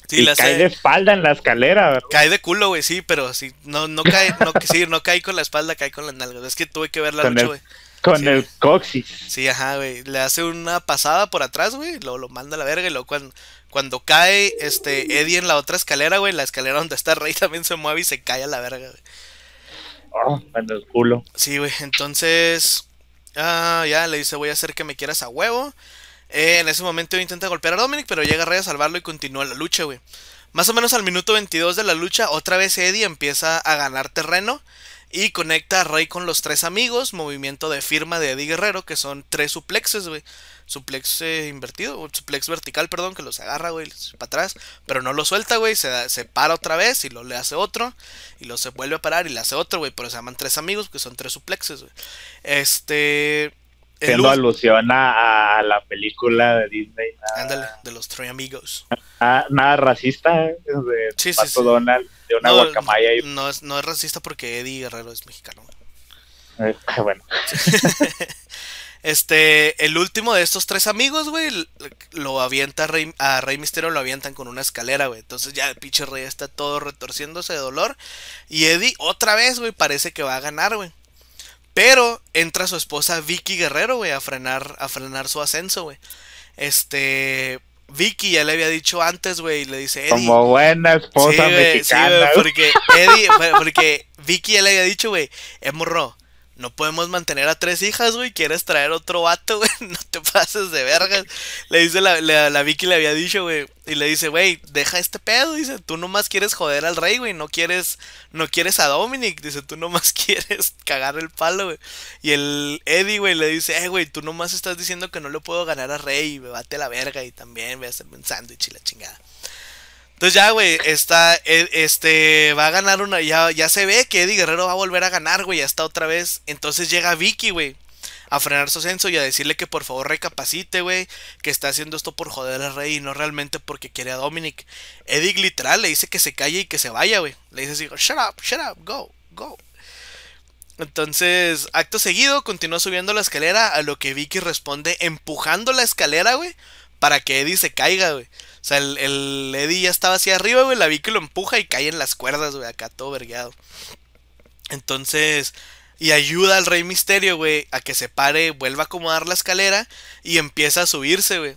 Sí, y cae de espalda en la escalera, ¿verdad? Cae de culo, güey, sí, pero sí, no, no cae, no, sí, no cae con la espalda, cae con las nalgas. Es que tuve que ver la lucha, güey. Con Sí. el coxis. Sí, ajá, güey. Le hace una pasada por atrás, güey. Luego lo manda a la verga. Y luego cuando, cuando cae este Eddie en la otra escalera, güey, la escalera donde está Rey también se mueve y se cae a la verga, güey. Oh, en el culo. Sí, güey. Entonces. Ah, ya le dice, voy a hacer que me quieras a huevo. Eh, en ese momento intenta golpear a Dominic, pero llega Rey a salvarlo y continúa la lucha, güey. Más o menos al minuto 22 de la lucha, otra vez Eddie empieza a ganar terreno y conecta a Rey con los tres amigos, movimiento de firma de Eddie Guerrero, que son tres suplexes, güey. Suplex eh, invertido, suplex vertical, perdón, que los agarra, güey, para atrás, pero no lo suelta, güey, se, se para otra vez y lo le hace otro, y lo se vuelve a parar y le hace otro, güey, pero se llaman tres amigos, que son tres suplexes, güey. Este... Haciendo alusión a, a la película de Disney. nada- Ándale, de los tres amigos. Nada, nada racista. ¿eh? De Sí, Pato sí. Donald, de una No, guacamaya y no, es, no es racista porque Eddie Guerrero es mexicano. eh, bueno. Este, el último de estos tres amigos, güey, lo avienta a Rey, a Rey Misterio, lo avientan con una escalera, güey. Entonces ya el pinche Rey está todo retorciéndose de dolor. Y Eddie, otra vez, güey, parece que va a ganar, güey. Pero entra su esposa Vicky Guerrero, güey, a frenar, a frenar su ascenso, güey. Este, Vicky ya le había dicho antes, güey, y le dice, Eddie, Como buena esposa Sí, güey, sí, mexicana. porque Eddie, porque Vicky ya le había dicho, güey, eh, morro, no podemos mantener a tres hijas, güey. ¿Quieres traer otro vato, güey? No te pases de vergas. Le dice la, la, la Vicky, le había dicho, güey. Y le dice, güey, deja este pedo. Dice, tú nomás quieres joder al rey, güey. No quieres, no quieres a Dominic. Dice, tú nomás quieres cagar el palo, güey. Y el Eddie, güey, le dice, eh, güey, tú nomás estás diciendo que no le puedo ganar a rey. Me bate la verga. Y también voy a hacerme un sándwich y la chingada. Entonces ya, güey, está, e, este, va a ganar una, ya, ya se ve que Eddie Guerrero va a volver a ganar, güey, ya está otra vez. Entonces llega Vicky, güey, a frenar su ascenso y a decirle que por favor recapacite, güey, que está haciendo esto por joder al rey y no realmente porque quiere a Dominic. Eddie literal le dice que se calle y que se vaya, güey. Le dice así, shut up, shut up, go, go. Entonces, acto seguido, continúa subiendo la escalera, a lo que Vicky responde empujando la escalera, güey, para que Eddie se caiga, güey. O sea, el, el Eddie ya estaba hacia arriba, güey. La Vicky lo empuja y cae en las cuerdas, güey. Acá todo vergueado. Entonces. Y ayuda al Rey Misterio, güey, a que se pare, vuelva a acomodar la escalera y empieza a subirse, güey.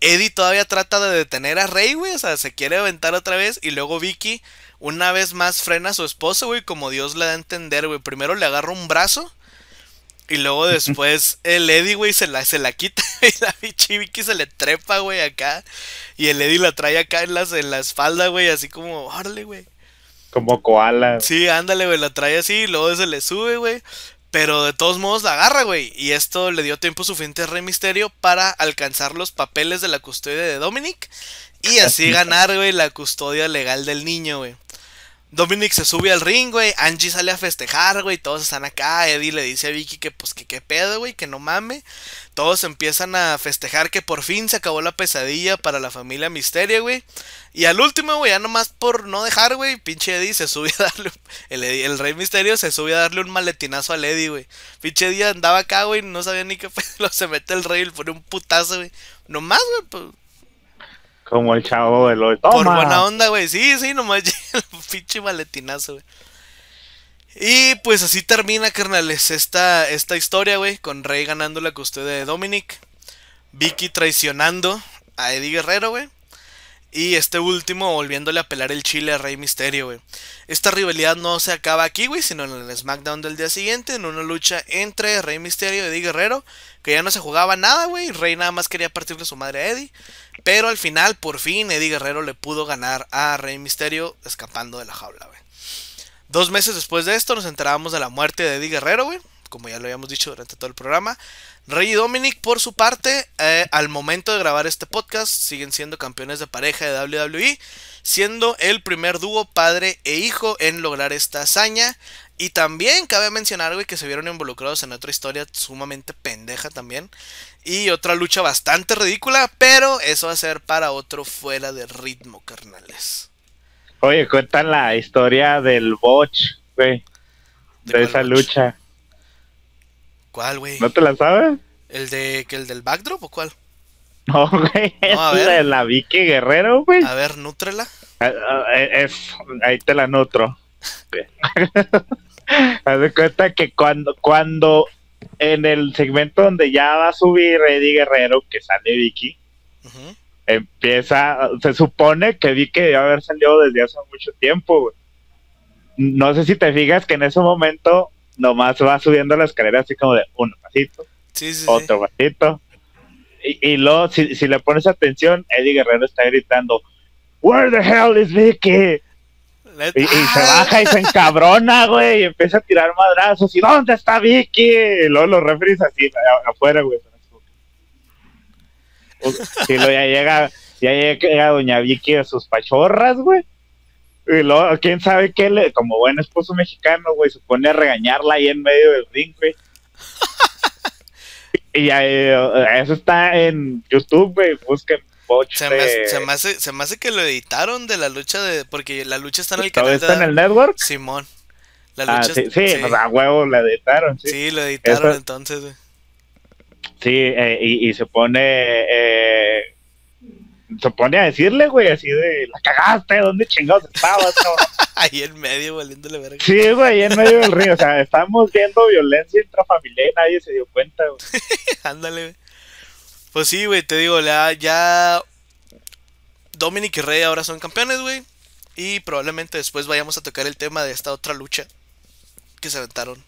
Eddie todavía trata de detener a Rey, güey. O sea, se quiere aventar otra vez. Y luego Vicky, una vez más, frena a su esposo, güey. Como Dios le da a entender, güey. Primero le agarra un brazo. Y luego después el Eddie, güey, se la, se la quita. Y la bichi Vicky se le trepa, güey, acá. Y el Eddie la trae acá en, las, en la espalda, güey, así como, órale, güey. Como koala. Sí, ándale, güey, la trae así y luego se le sube, güey. Pero de todos modos la agarra, güey. Y esto le dio tiempo suficiente a Rey Misterio para alcanzar los papeles de la custodia de Dominic. Y así ganar, güey, la custodia legal del niño, güey. Dominic se sube al ring, güey. Angie sale a festejar, güey. Todos están acá. Eddie le dice a Vicky que, pues, que qué pedo, güey. Que no mame. Todos empiezan a festejar que por fin se acabó la pesadilla para la familia Misterio, güey. Y al último, güey, ya nomás por no dejar, güey. Pinche Eddie se sube a darle. El, Eddie- el Rey Misterio se sube a darle un maletinazo al Eddie, güey. Pinche Eddie andaba acá, güey. No sabía ni qué pedo. Se mete el Rey y le pone un putazo, güey. Nomás, güey. pues, Como el chavo del hoy. por buena onda, güey. Sí, sí, nomás el pinche maletinazo, güey. Y pues así termina, carnales, esta, esta historia, güey, con Rey ganando la custodia de Dominic, Vicky traicionando a Eddie Guerrero, güey, y este último volviéndole a pelar el chile a Rey Misterio, güey. Esta rivalidad no se acaba aquí, güey, sino en el SmackDown del día siguiente, en una lucha entre Rey Misterio y Eddie Guerrero, que ya no se jugaba nada, güey, Rey nada más quería partirle su madre a Eddie. Pero al final, por fin, Eddie Guerrero le pudo ganar a Rey Misterio escapando de la jaula, güey. Dos meses después de esto nos enterábamos de la muerte de Eddie Guerrero, güey. Como ya lo habíamos dicho durante todo el programa. Rey y Dominic, por su parte, eh, al momento de grabar este podcast, siguen siendo campeones de pareja de WWE. Siendo el primer dúo padre e hijo en lograr esta hazaña. Y también cabe mencionar, güey, que se vieron involucrados en otra historia sumamente pendeja también. Y otra lucha bastante ridícula, pero eso va a ser para otro fuera de ritmo, carnales. Oye, cuentan la historia del Botch, güey. ¿De esa lucha. ¿Cuál, güey? ¿No te la sabes? ¿El de que el del backdrop o cuál? No, güey. No, a ver. la de la Vicky Guerrero, güey. A ver, nútrela. Ah, ah, eh, Es, ahí te la nutro. Haz de cuenta que cuando, cuando en el segmento donde ya va a subir Eddie Guerrero, que sale Vicky, empieza, se supone que Vicky debe haber salido desde hace mucho tiempo, güey. No sé si te fijas que en ese momento nomás va subiendo la escalera así como de un pasito, Sí, sí, sí. otro pasito. Y, y luego, si, si le pones atención, Eddie Guerrero está gritando, Where the hell is Vicky? Y, y se Ah, baja y se encabrona, güey, y empieza a tirar madrazos. ¿Y dónde está Vicky? Y luego los referees así, afuera, güey. Y luego ya llega, ya llega doña Vicky a sus pachorras, güey. Y luego, quién sabe qué le, como buen esposo mexicano, güey, se pone a regañarla ahí en medio del ring, güey. Y ya, eh, eso está en YouTube, güey, busquen Botch Se me, hace- se, me hace, se me hace que lo editaron de la lucha de. Porque la lucha está en el ¿Todo canal está en de el network? Simón. La Ah, lucha sí, es- sí, sí, pues, a huevo la editaron, sí. Sí, lo editaron Eso- entonces, güey. Sí, eh, y, y se pone. eh, se pone a decirle, güey, así de. La cagaste, ¿dónde chingados estabas, cabrón?" Ahí en medio, valiéndole verga. Sí, güey, en medio del río. O sea, estamos viendo violencia intrafamiliar y nadie se dio cuenta, güey. Ándale, güey. Pues sí, güey, te digo, ya, ya. Dominic y Rey ahora son campeones, güey. Y probablemente después vayamos a tocar el tema de esta otra lucha que se aventaron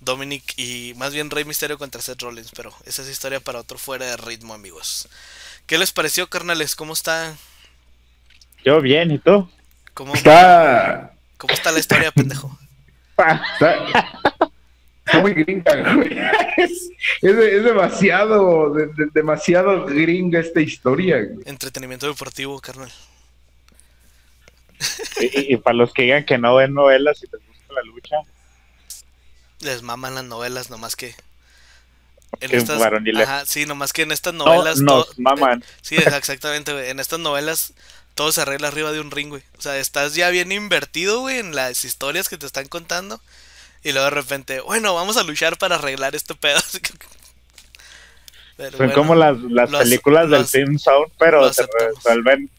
Dominic y más bien Rey Misterio contra Seth Rollins, pero esa es historia para otro fuera de ritmo, amigos. ¿Qué les pareció, carnales? ¿Cómo está? Yo bien, ¿y tú? ¿Cómo, Está, cómo está la historia, pendejo? está, está muy gringa, güey. Es, es, es demasiado, de- de- demasiado gringa esta historia, güey. Entretenimiento deportivo, carnal. Y, y para los que digan que no ven novelas y les gusta la lucha, Les maman las novelas, nomás que. En varoniles. Ajá, sí, nomás que en estas no novelas. nos to- maman. Sí, exactamente, güey. En estas novelas todo se arregla arriba de un ring, güey. O sea, estás ya bien invertido, güey, en las historias que te están contando. Y luego de repente, bueno, vamos a luchar para arreglar este pedo. Pero Son bueno, como las, las películas del Team Sound, pero se resuelven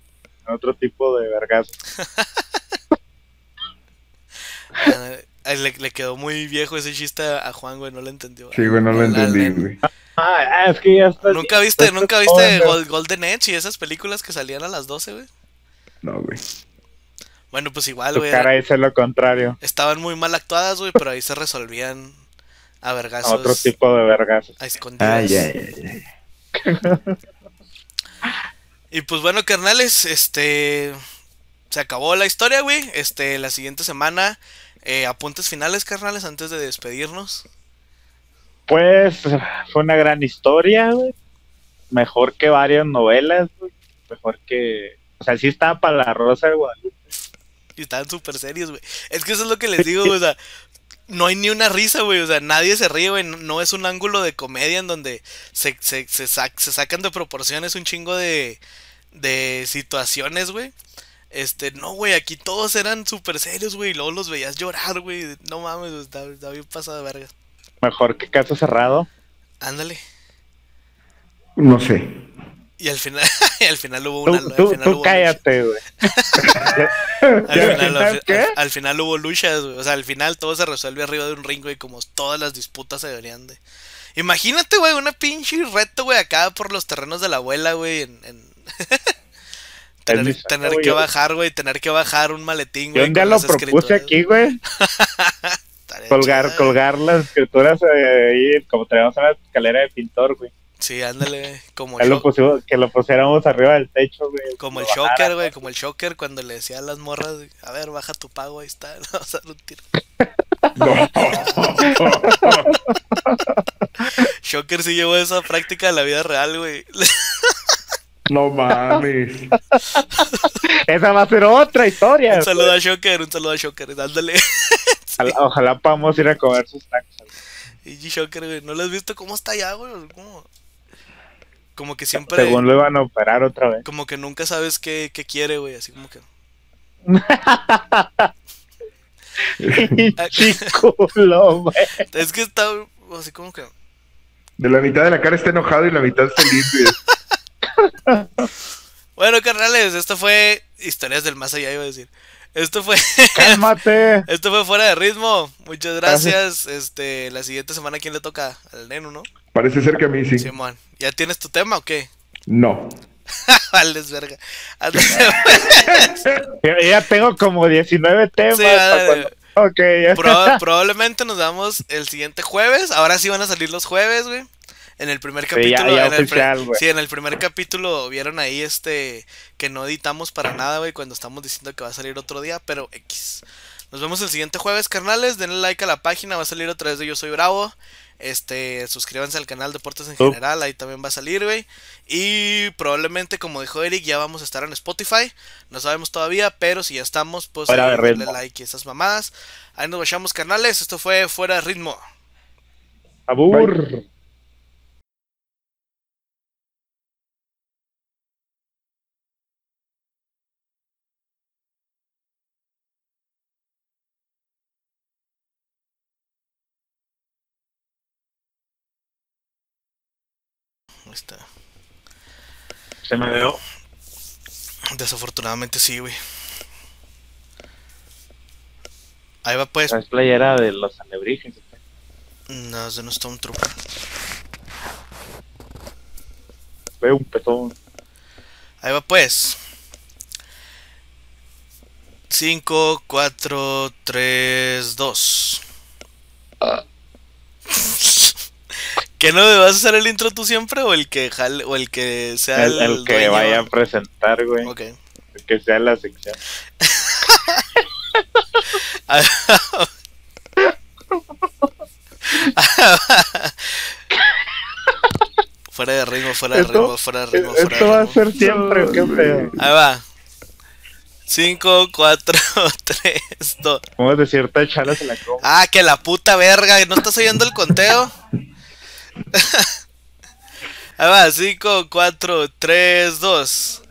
en otro tipo de vergas. le, le quedó muy viejo ese chiste a a Juan, güey, no lo entendió. Sí, güey, no lo entendí, güey. Ah, es que ya está. ¿Nunca viste, nunca viste Golden Edge y esas películas que salían a las 12, güey? No, güey. Bueno, pues igual, güey. cara dice lo contrario. Estaban muy mal actuadas, güey, pero ahí se resolvían a a vergazos. Otro tipo de vergas. A escondidas. Ay, ay, ay. Y pues bueno, carnales, este. Se acabó la historia, güey. Este, la siguiente semana. Eh, apuntes finales, carnales, antes de despedirnos. Pues fue una gran historia, güey. Mejor que varias novelas, güey. Mejor que. O sea, sí estaba para la Rosa de Guadalupe. Y estaban súper serios, güey. Es que eso es lo que les digo, güey. O sea, no hay ni una risa, güey. O sea, nadie se ríe, güey. No, es un ángulo de comedia en donde se, se, se, sac- se sacan de proporciones un chingo de, de situaciones, güey. Este, no, güey, aquí todos eran súper serios, güey. Y luego los veías llorar, güey. No mames, güey, está, está bien pasado de verga. Mejor que Caso Cerrado. Ándale. No sé. Y al final, y al final hubo Tú, una. al tú, final tú hubo cállate, güey. Al final, al, ¿Sabes qué? al- al final hubo luchas, güey. O sea, al final todo se resuelve arriba de un ring, güey. Como todas las disputas se deberían de. Imagínate, güey, una pinche reto, güey, acá por los terrenos de la abuela, güey. En, en- tener que yo- bajar, güey. Tener que bajar un maletín, Yo güey. un día lo propuse aquí, güey. Colgar, colgar las escrituras eh, ahí, como traíamos en la escalera de pintor, güey. Sí, ándale. Como, lo pusimos- que lo pusiéramos arriba del techo, güey. como el bajara. shocker, güey. Como el shocker cuando le decía a las morras, a ver, baja tu pago, ahí está. le Vamos a dar un tiro. No. Shocker sí llevó esa práctica a la vida real, güey. No mames. Esa va a ser otra historia. Un saludo a Shocker, un saludo a Shocker, dándole. Ojalá, ojalá podamos ir a comer sus tacos. Y Shocker, güey, ¿no lo has visto cómo está allá, güey? ¿Cómo? Como que siempre. Según lo iban a operar otra vez. Como que nunca sabes qué, qué quiere, güey. Así como que. Güey. Es que está así como que. De la mitad de la cara está enojado y la mitad feliz, güey. Bueno, carnales, esto fue. Historias del más allá, iba a decir. Esto fue. Cálmate. Esto fue fuera de ritmo. Muchas gracias. Este, la siguiente semana, ¿quién le toca? Al Neno, ¿no? Parece ser que a mí sí. Simón. ¿Ya tienes tu tema o qué? No. Vales, verga. Yo ya tengo como 19 temas. Sí, cuando- Ok, probablemente nos vamos el siguiente jueves. Ahora sí van a salir los jueves, güey. En el primer Sí, ya- capítulo. ya en el oficial, sí, en el primer capítulo vieron ahí este que no editamos para nada, güey, cuando estamos diciendo que va a salir otro día, pero X. Nos vemos el siguiente jueves, carnales. Denle like a la página, va a salir otra vez de Yo Soy Bravo. Este, suscríbanse al canal Deportes en general, ahí también va a salir, güey. Y probablemente, como dijo Eric, ya vamos a estar en Spotify. No sabemos todavía, pero si ya estamos, pues Fuera ahí de denle like y esas mamadas. Ahí nos vayamos, carnales. Esto fue Fuera de Ritmo. Abur. Ahí está. Se me dio. Desafortunadamente sí, güey. Ahí va pues. Es playera de los alebrijes. No, es de un Stormtrooper. Veo un petón. Ahí va pues. 5, 4, 3, 2. ¿Que no me vas a hacer el intro tú siempre o el que jale, o el que sea El, el que dueño? vaya a presentar, güey. Ok. El que sea la sección. fuera de ritmo, fuera de ritmo, fuera de ritmo, fuera Esto de va a ritmo. ser siempre, ¿qué? Ahí va. 5, 4, 3, 2. Como de cierta chala se la como. Ah, que la puta verga, ¿no estás oyendo el conteo? Ahí va, 5, 4, 3, 2.